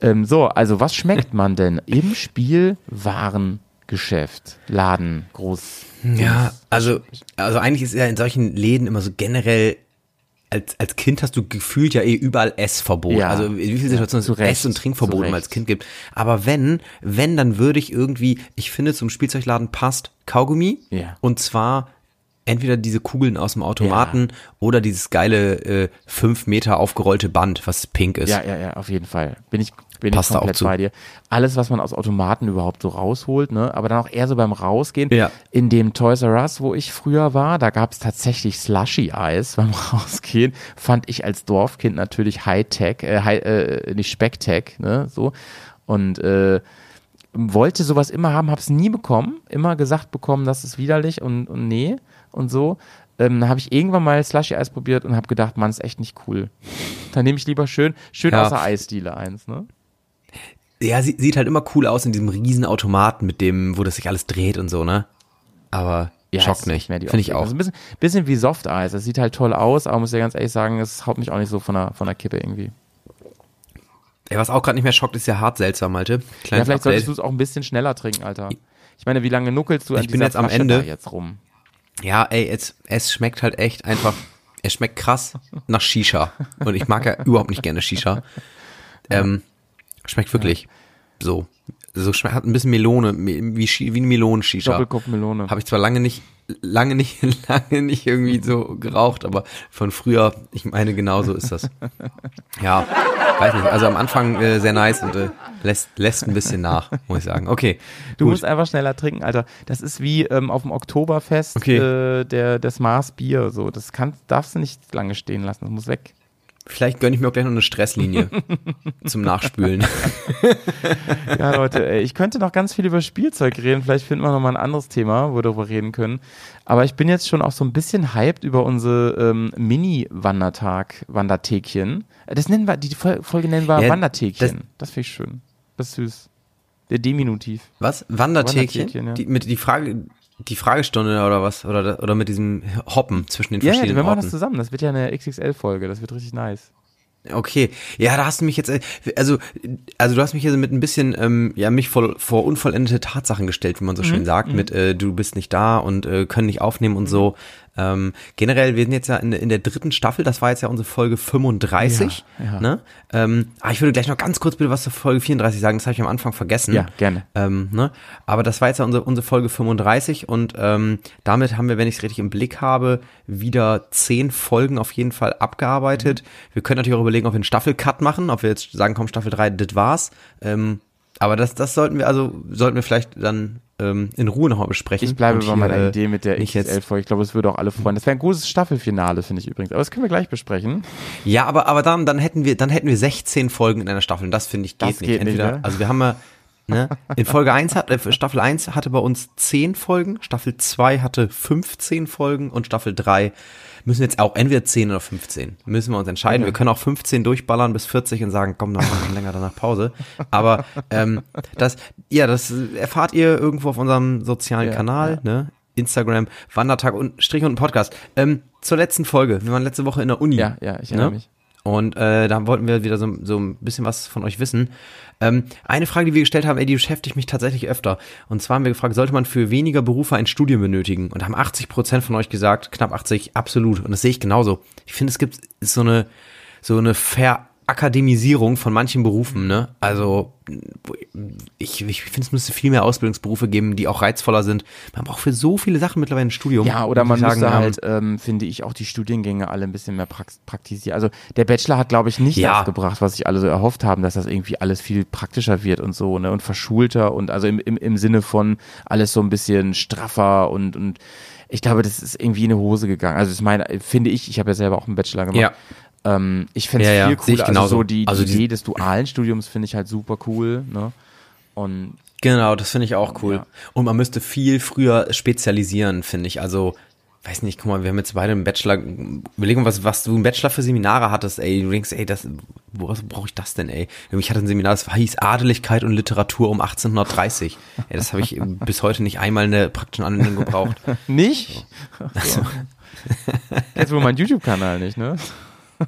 Ähm, so, also was schmeckt man denn im Spielwarengeschäft? Laden, groß. Ja, also, also eigentlich ist ja in solchen Läden immer so generell, als, als Kind hast du gefühlt ja eh überall Essverbot. Ja. Also wie vielen Situationen es Recht, Ess- und Trinkverbot immer als. Kind gibt. Aber wenn, wenn, dann würde ich irgendwie, ich finde zum Spielzeugladen passt Kaugummi. Ja. Und zwar entweder diese Kugeln aus dem Automaten oder dieses geile äh, fünf Meter aufgerollte Band, was pink ist. Ja, ja, ja, auf jeden Fall. Bin ich, bin Passt ich komplett bei dir. Alles, was man aus Automaten überhaupt so rausholt, ne? aber dann auch eher so beim Rausgehen. Ja. In dem Toys R Us, wo ich früher war, da gab es tatsächlich Slushy-Eis beim Rausgehen. Fand ich als Dorfkind natürlich High-Tech, äh, High, äh, nicht Speck-Tech, ne, so. Und, äh, wollte sowas immer haben, hab's nie bekommen, immer gesagt bekommen, das ist widerlich und, und nee und so. Ähm, habe ich irgendwann mal Slushy Eis probiert und habe gedacht, Mann, ist echt nicht cool. Dann nehme ich lieber schön, schön Ja. außer Eisdiele eins, ne? Ja, sie, sieht halt immer cool aus in diesem riesen Automaten mit dem, wo das sich alles dreht und so, ne? Aber schockt ist nicht. Finde ich auch. Also ein bisschen, bisschen wie Soft Eis. Das sieht halt toll aus, aber muss ja ganz ehrlich sagen, es haut mich auch nicht so von der, von der Kippe irgendwie. Ey, was auch gerade nicht mehr schockt, ist ja hart seltsam, Malte. Ja, Kleines vielleicht solltest Update. du es auch ein bisschen schneller trinken, Alter. Ich meine, wie lange nuckelst du an Ich bin jetzt am Flasche Ende. jetzt rum? Ja, ey, es, es schmeckt halt echt einfach, es schmeckt krass nach Shisha. Und ich mag ja überhaupt nicht gerne Shisha. Ähm, schmeckt wirklich so. So schmeckt, hat ein bisschen Melone, me- wie, wie eine Melonen-Shisha. Doppelkopfmelone. Habe ich zwar lange nicht, lange nicht, lange nicht irgendwie so geraucht, aber von früher, ich meine, genau so ist das. Ja, weiß nicht. Also am Anfang äh, sehr nice und äh, lässt, lässt ein bisschen nach, muss ich sagen. Okay, Du gut. musst einfach schneller trinken, Alter. Das ist wie ähm, auf dem Oktoberfest Okay. äh, der, das Maß Bier. So. Das kann, darfst du nicht lange stehen lassen. Das muss weg. Vielleicht gönne ich mir auch gleich noch eine Stresslinie zum Nachspülen. Ja, Leute, ey, ich könnte noch ganz viel über Spielzeug reden. Vielleicht finden wir noch mal ein anderes Thema, wo wir darüber reden können. Aber ich bin jetzt schon auch so ein bisschen hyped über unsere ähm, Mini-Wandertag, Wandertäkchen. Äh, Das nennen wir, die Fol- Folge nennen wir Ja, Wandertäkchen. Das, finde ich schön. Das ist süß. Der Diminutiv. Was? Wandertäkchen? Wandertäkchen, ja. Die, mit die Frage, die Fragestunde oder was? Oder, oder mit diesem Hoppen zwischen den Ja, ja, verschiedenen wir machen das Orten? zusammen. Das wird ja eine XXL-Folge. Das wird richtig nice. Okay, ja, da hast du mich jetzt, äh, also, also du hast mich hier mit ein bisschen, ähm, ja, mich vor, vor unvollendete Tatsachen gestellt, wie man so Mhm, schön sagt, mit äh, du bist nicht da und äh, können nicht aufnehmen und so. Ähm, generell, wir sind jetzt ja in, in der dritten Staffel, das war jetzt ja unsere Folge 35. Ja, ja. Ne? Ähm, ah, ich würde gleich noch ganz kurz bitte was zur Folge 34 sagen, das habe ich am Anfang vergessen. Ja, gerne. Ähm, ne? Aber das war jetzt ja unsere, unsere Folge 35 und ähm, damit haben wir, wenn ich es richtig im Blick habe, wieder zehn Folgen auf jeden Fall abgearbeitet. Wir können natürlich auch überlegen, ob wir einen Staffelcut machen, ob wir jetzt sagen, komm, Staffel 3, das war's. Aber das, das sollten wir, also sollten wir vielleicht dann ähm, in Ruhe nochmal besprechen. Ich bleibe bei meiner äh, Idee mit der nicht jetzt- XXL-Folge. Ich glaube, es würde auch alle freuen. Das wäre ein gutes Staffelfinale, finde ich übrigens. Aber das können wir gleich besprechen. Ja, aber, aber dann, dann hätten wir, dann hätten wir 16 Folgen in einer Staffel. Und das finde ich geht Das nicht. geht nicht, Entweder, ne? also wir haben ja, ne, in Folge 1 hat, äh, Staffel 1 hatte bei uns 10 Folgen, Staffel 2 hatte 15 Folgen und Staffel 3 müssen jetzt auch entweder 10 oder 15. Müssen wir uns entscheiden. Wir können auch 15 durchballern bis 40 und sagen, komm, dann machen wir länger danach Pause. Aber ähm, das, ja, das erfahrt ihr irgendwo auf unserem sozialen Ja, Kanal, ne? Instagram, Wandertag und Strich und Podcast. Ähm, zur letzten Folge. Wir waren letzte Woche in der Uni. Ja, ja, ich erinnere Ne? mich. Und äh, da wollten wir wieder so, so ein bisschen was von euch wissen. Ähm, eine Frage, die wir gestellt haben, ey, die beschäftigt mich tatsächlich öfter. Und zwar haben wir gefragt, sollte man für weniger Berufe ein Studium benötigen? Und haben 80 Prozent von euch gesagt, knapp 80, absolut. Und das sehe ich genauso. Ich finde, es gibt so eine so eine Verakademisierung von manchen Berufen, ne? Also ich, ich finde, es müsste viel mehr Ausbildungsberufe geben, die auch reizvoller sind. Man braucht für so viele Sachen mittlerweile ein Studium. Ja, oder man ich müsste sagen, halt, ähm, finde ich, auch die Studiengänge alle ein bisschen mehr praktisieren. Also der Bachelor hat, glaube ich, nicht Ja. das gebracht, was sich alle so erhofft haben, dass das irgendwie alles viel praktischer wird und so, ne? Und verschulter und also im, im, im Sinne von alles so ein bisschen straffer und, und ich glaube, das ist irgendwie in eine Hose gegangen. Also das meine, finde ich, ich habe ja selber auch einen Bachelor gemacht. Ja. Ähm, ich fände es Ja, ja, viel ich cooler. Also so die, Also die Idee des dualen Studiums finde ich halt super cool, ne? Und Genau, das finde ich auch cool. Ja. Und man müsste viel früher spezialisieren, finde ich. Also, weiß nicht, guck mal, wir haben jetzt beide einen Bachelor, überlegen, was, was du einen Bachelor für Seminare hattest, ey, du denkst, ey, das, woraus brauche ich das denn, ey? Ich hatte ein Seminar, das hieß Adeligkeit und Literatur um 1830. Ey, das habe ich bis heute nicht einmal in der praktischen Anwendung gebraucht. nicht? So. Jetzt wohl mein YouTube-Kanal nicht, ne?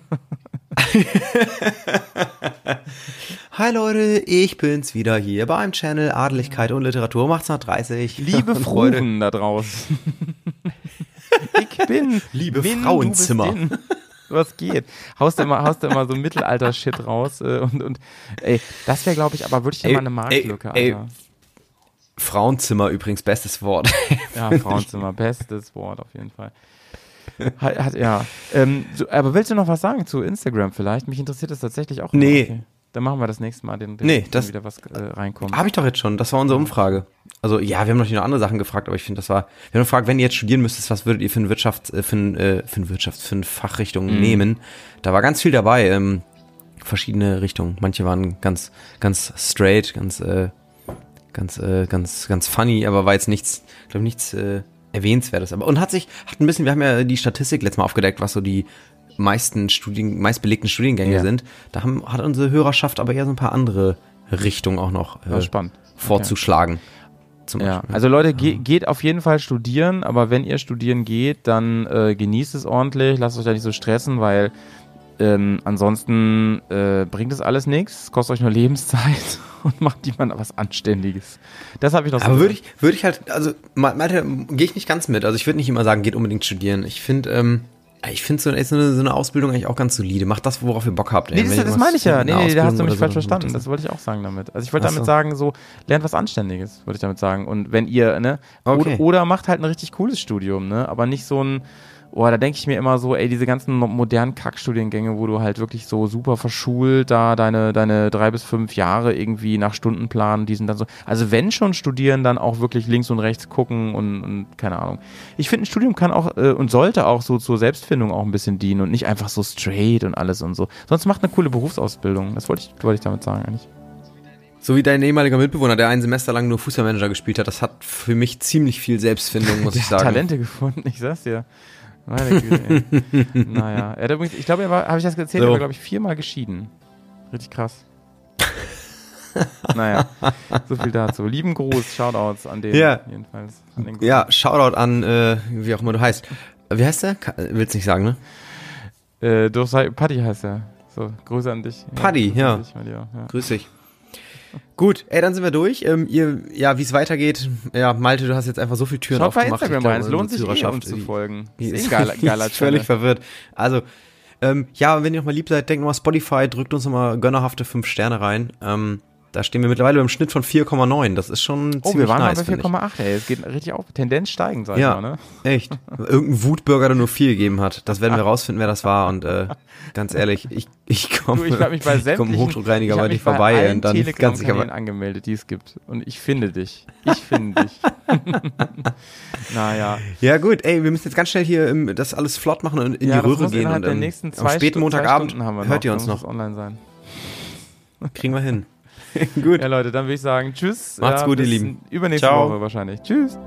Hi Leute, ich bin's wieder hier beim Channel Adeligkeit und Literatur um 1830. Liebe Und Freunde, Fruven da draußen. ich bin. Liebe du Frauenzimmer. in. Was geht? Haust du immer, haust du immer so Mittelalter-Shit raus äh, und, und ey, das wäre, glaube ich, aber wirklich immer eine Marktlücke, ey, ey. Alter. Frauenzimmer übrigens, bestes Wort. Ja, Frauenzimmer, bestes Wort auf jeden Fall. Hat, hat, ja. Ähm, so, aber willst du noch was sagen zu Instagram vielleicht? Mich interessiert das tatsächlich auch. Nee. Okay. Dann machen wir das nächste Mal, den, den Nee, das- wieder was äh, reinkommt. Habe ich doch jetzt schon. Das war unsere Umfrage. Also ja, wir haben natürlich noch andere Sachen gefragt, aber ich finde, das war. Wir haben gefragt, wenn ihr jetzt studieren müsstet, was würdet ihr für eine Wirtschaft, äh, für, ein, äh, für eine Wirtschaft, für eine Fachrichtung Mhm. nehmen? Da war ganz viel dabei. Ähm, verschiedene Richtungen. Manche waren ganz, ganz straight, ganz, äh, ganz, äh, ganz, ganz funny, aber war jetzt nichts, glaube nichts äh, erwähnenswertes. Aber und hat sich, hat ein bisschen. Wir haben ja die Statistik letztes Mal aufgedeckt, was so die meisten Studien, meistbelegten Studiengänge Ja. sind. Da haben, hat unsere Hörerschaft aber eher so ein paar andere Richtungen auch noch. Spannend. vorzuschlagen. Zum Ja, also Leute, ge geht auf jeden Fall studieren, aber wenn ihr studieren geht, dann äh, genießt es ordentlich, lasst euch da nicht so stressen, weil ähm, ansonsten äh, bringt es alles nichts, kostet euch nur Lebenszeit und macht jemand was Anständiges. Das habe ich noch so aber würde ich, würde ich halt, also, gehe ich nicht ganz mit. Also ich würde nicht immer sagen, geht unbedingt studieren. Ich finde, ähm, Ich finde so, so, eine, so eine Ausbildung eigentlich auch ganz solide. Macht das, worauf ihr Bock habt. Ey. Nee, das, das meine ich ja. Nee, nee, da hast du mich falsch so, verstanden. Das wollte ich auch sagen damit. Also ich wollte damit sagen, so, lernt was Anständiges, wollte ich damit sagen. Und wenn ihr, ne, Okay. oder, oder macht halt ein richtig cooles Studium, ne, aber nicht so ein, oh, da denke ich mir immer so, ey, diese ganzen mo- modernen Kackstudiengänge, wo du halt wirklich so super verschult da deine, deine drei bis fünf Jahre irgendwie nach Stundenplan, die sind dann so, also wenn schon studieren, dann auch wirklich links und rechts gucken und, und keine Ahnung. Ich finde, ein Studium kann auch äh, und sollte auch so zur Selbstfindung auch ein bisschen dienen und nicht einfach so straight und alles und so. Sonst macht eine coole Berufsausbildung. Das wollte ich, wollte ich damit sagen eigentlich. So wie dein ehemaliger Mitbewohner, der ein Semester lang nur Fußballmanager gespielt hat, das hat für mich ziemlich viel Selbstfindung, muss ich sagen. Talente gefunden, ich sag's dir. Meine Güte, ey. naja. Er hat übrigens, ich glaube, er war, habe ich das erzählt, So. er war, glaube ich, viermal geschieden. Richtig krass. naja, so viel dazu. Lieben Gruß, Shoutouts an den Ja. jedenfalls. An den Ja, Shoutout an, äh, wie auch immer du heißt. Wie heißt der? Willst nicht sagen, ne? Äh, du sei, Paddy heißt er. So, Grüße an dich. Paddy, ja. An dich, ja. Gut, ey, dann sind wir durch. Ähm, ihr, ja, wie es weitergeht. Ja, Malte, du hast jetzt einfach so viele Türen Schaut bei aufgemacht. Instagram Ich glaube, rein, es lohnt sich eh, uns zu folgen. die Ist eh geiler, geiler ist völlig verwirrt. Also, ähm, ja, wenn ihr noch mal lieb seid, denkt nochmal Spotify, drückt uns nochmal gönnerhafte 5 Sterne rein. Ähm, da stehen wir mittlerweile beim Schnitt von 4,9. Das ist schon Oh, ziemlich wir waren nice, bei finde ich. 4,8, ey. Es geht richtig auf. Tendenz steigen, sag Ja. ich mal, ne? Echt. Irgendein Wutbürger, der nur 4 gegeben hat. Das werden wir rausfinden, wer das war. Und äh, ganz ehrlich, ich, ich komme ich habe mich bei ich komm Hochdruckreiniger ich bei dir vorbei und dann ganz sicher Telegram-Kanälen angemeldet, die es gibt. Und ich finde dich. Ich finde dich. naja. Ja gut, ey, wir müssen jetzt ganz schnell hier ähm, das alles flott machen und in ja, die Röhre gehen. Und der nächsten am zwei, späten Stu- Montagabend hört ihr uns noch. online sein. Kriegen wir hin. gut. Ja, Leute, dann würde ich sagen, tschüss. Macht's ja, gut, ihr Lieben. Übernächste Ciao. Woche wahrscheinlich. Tschüss.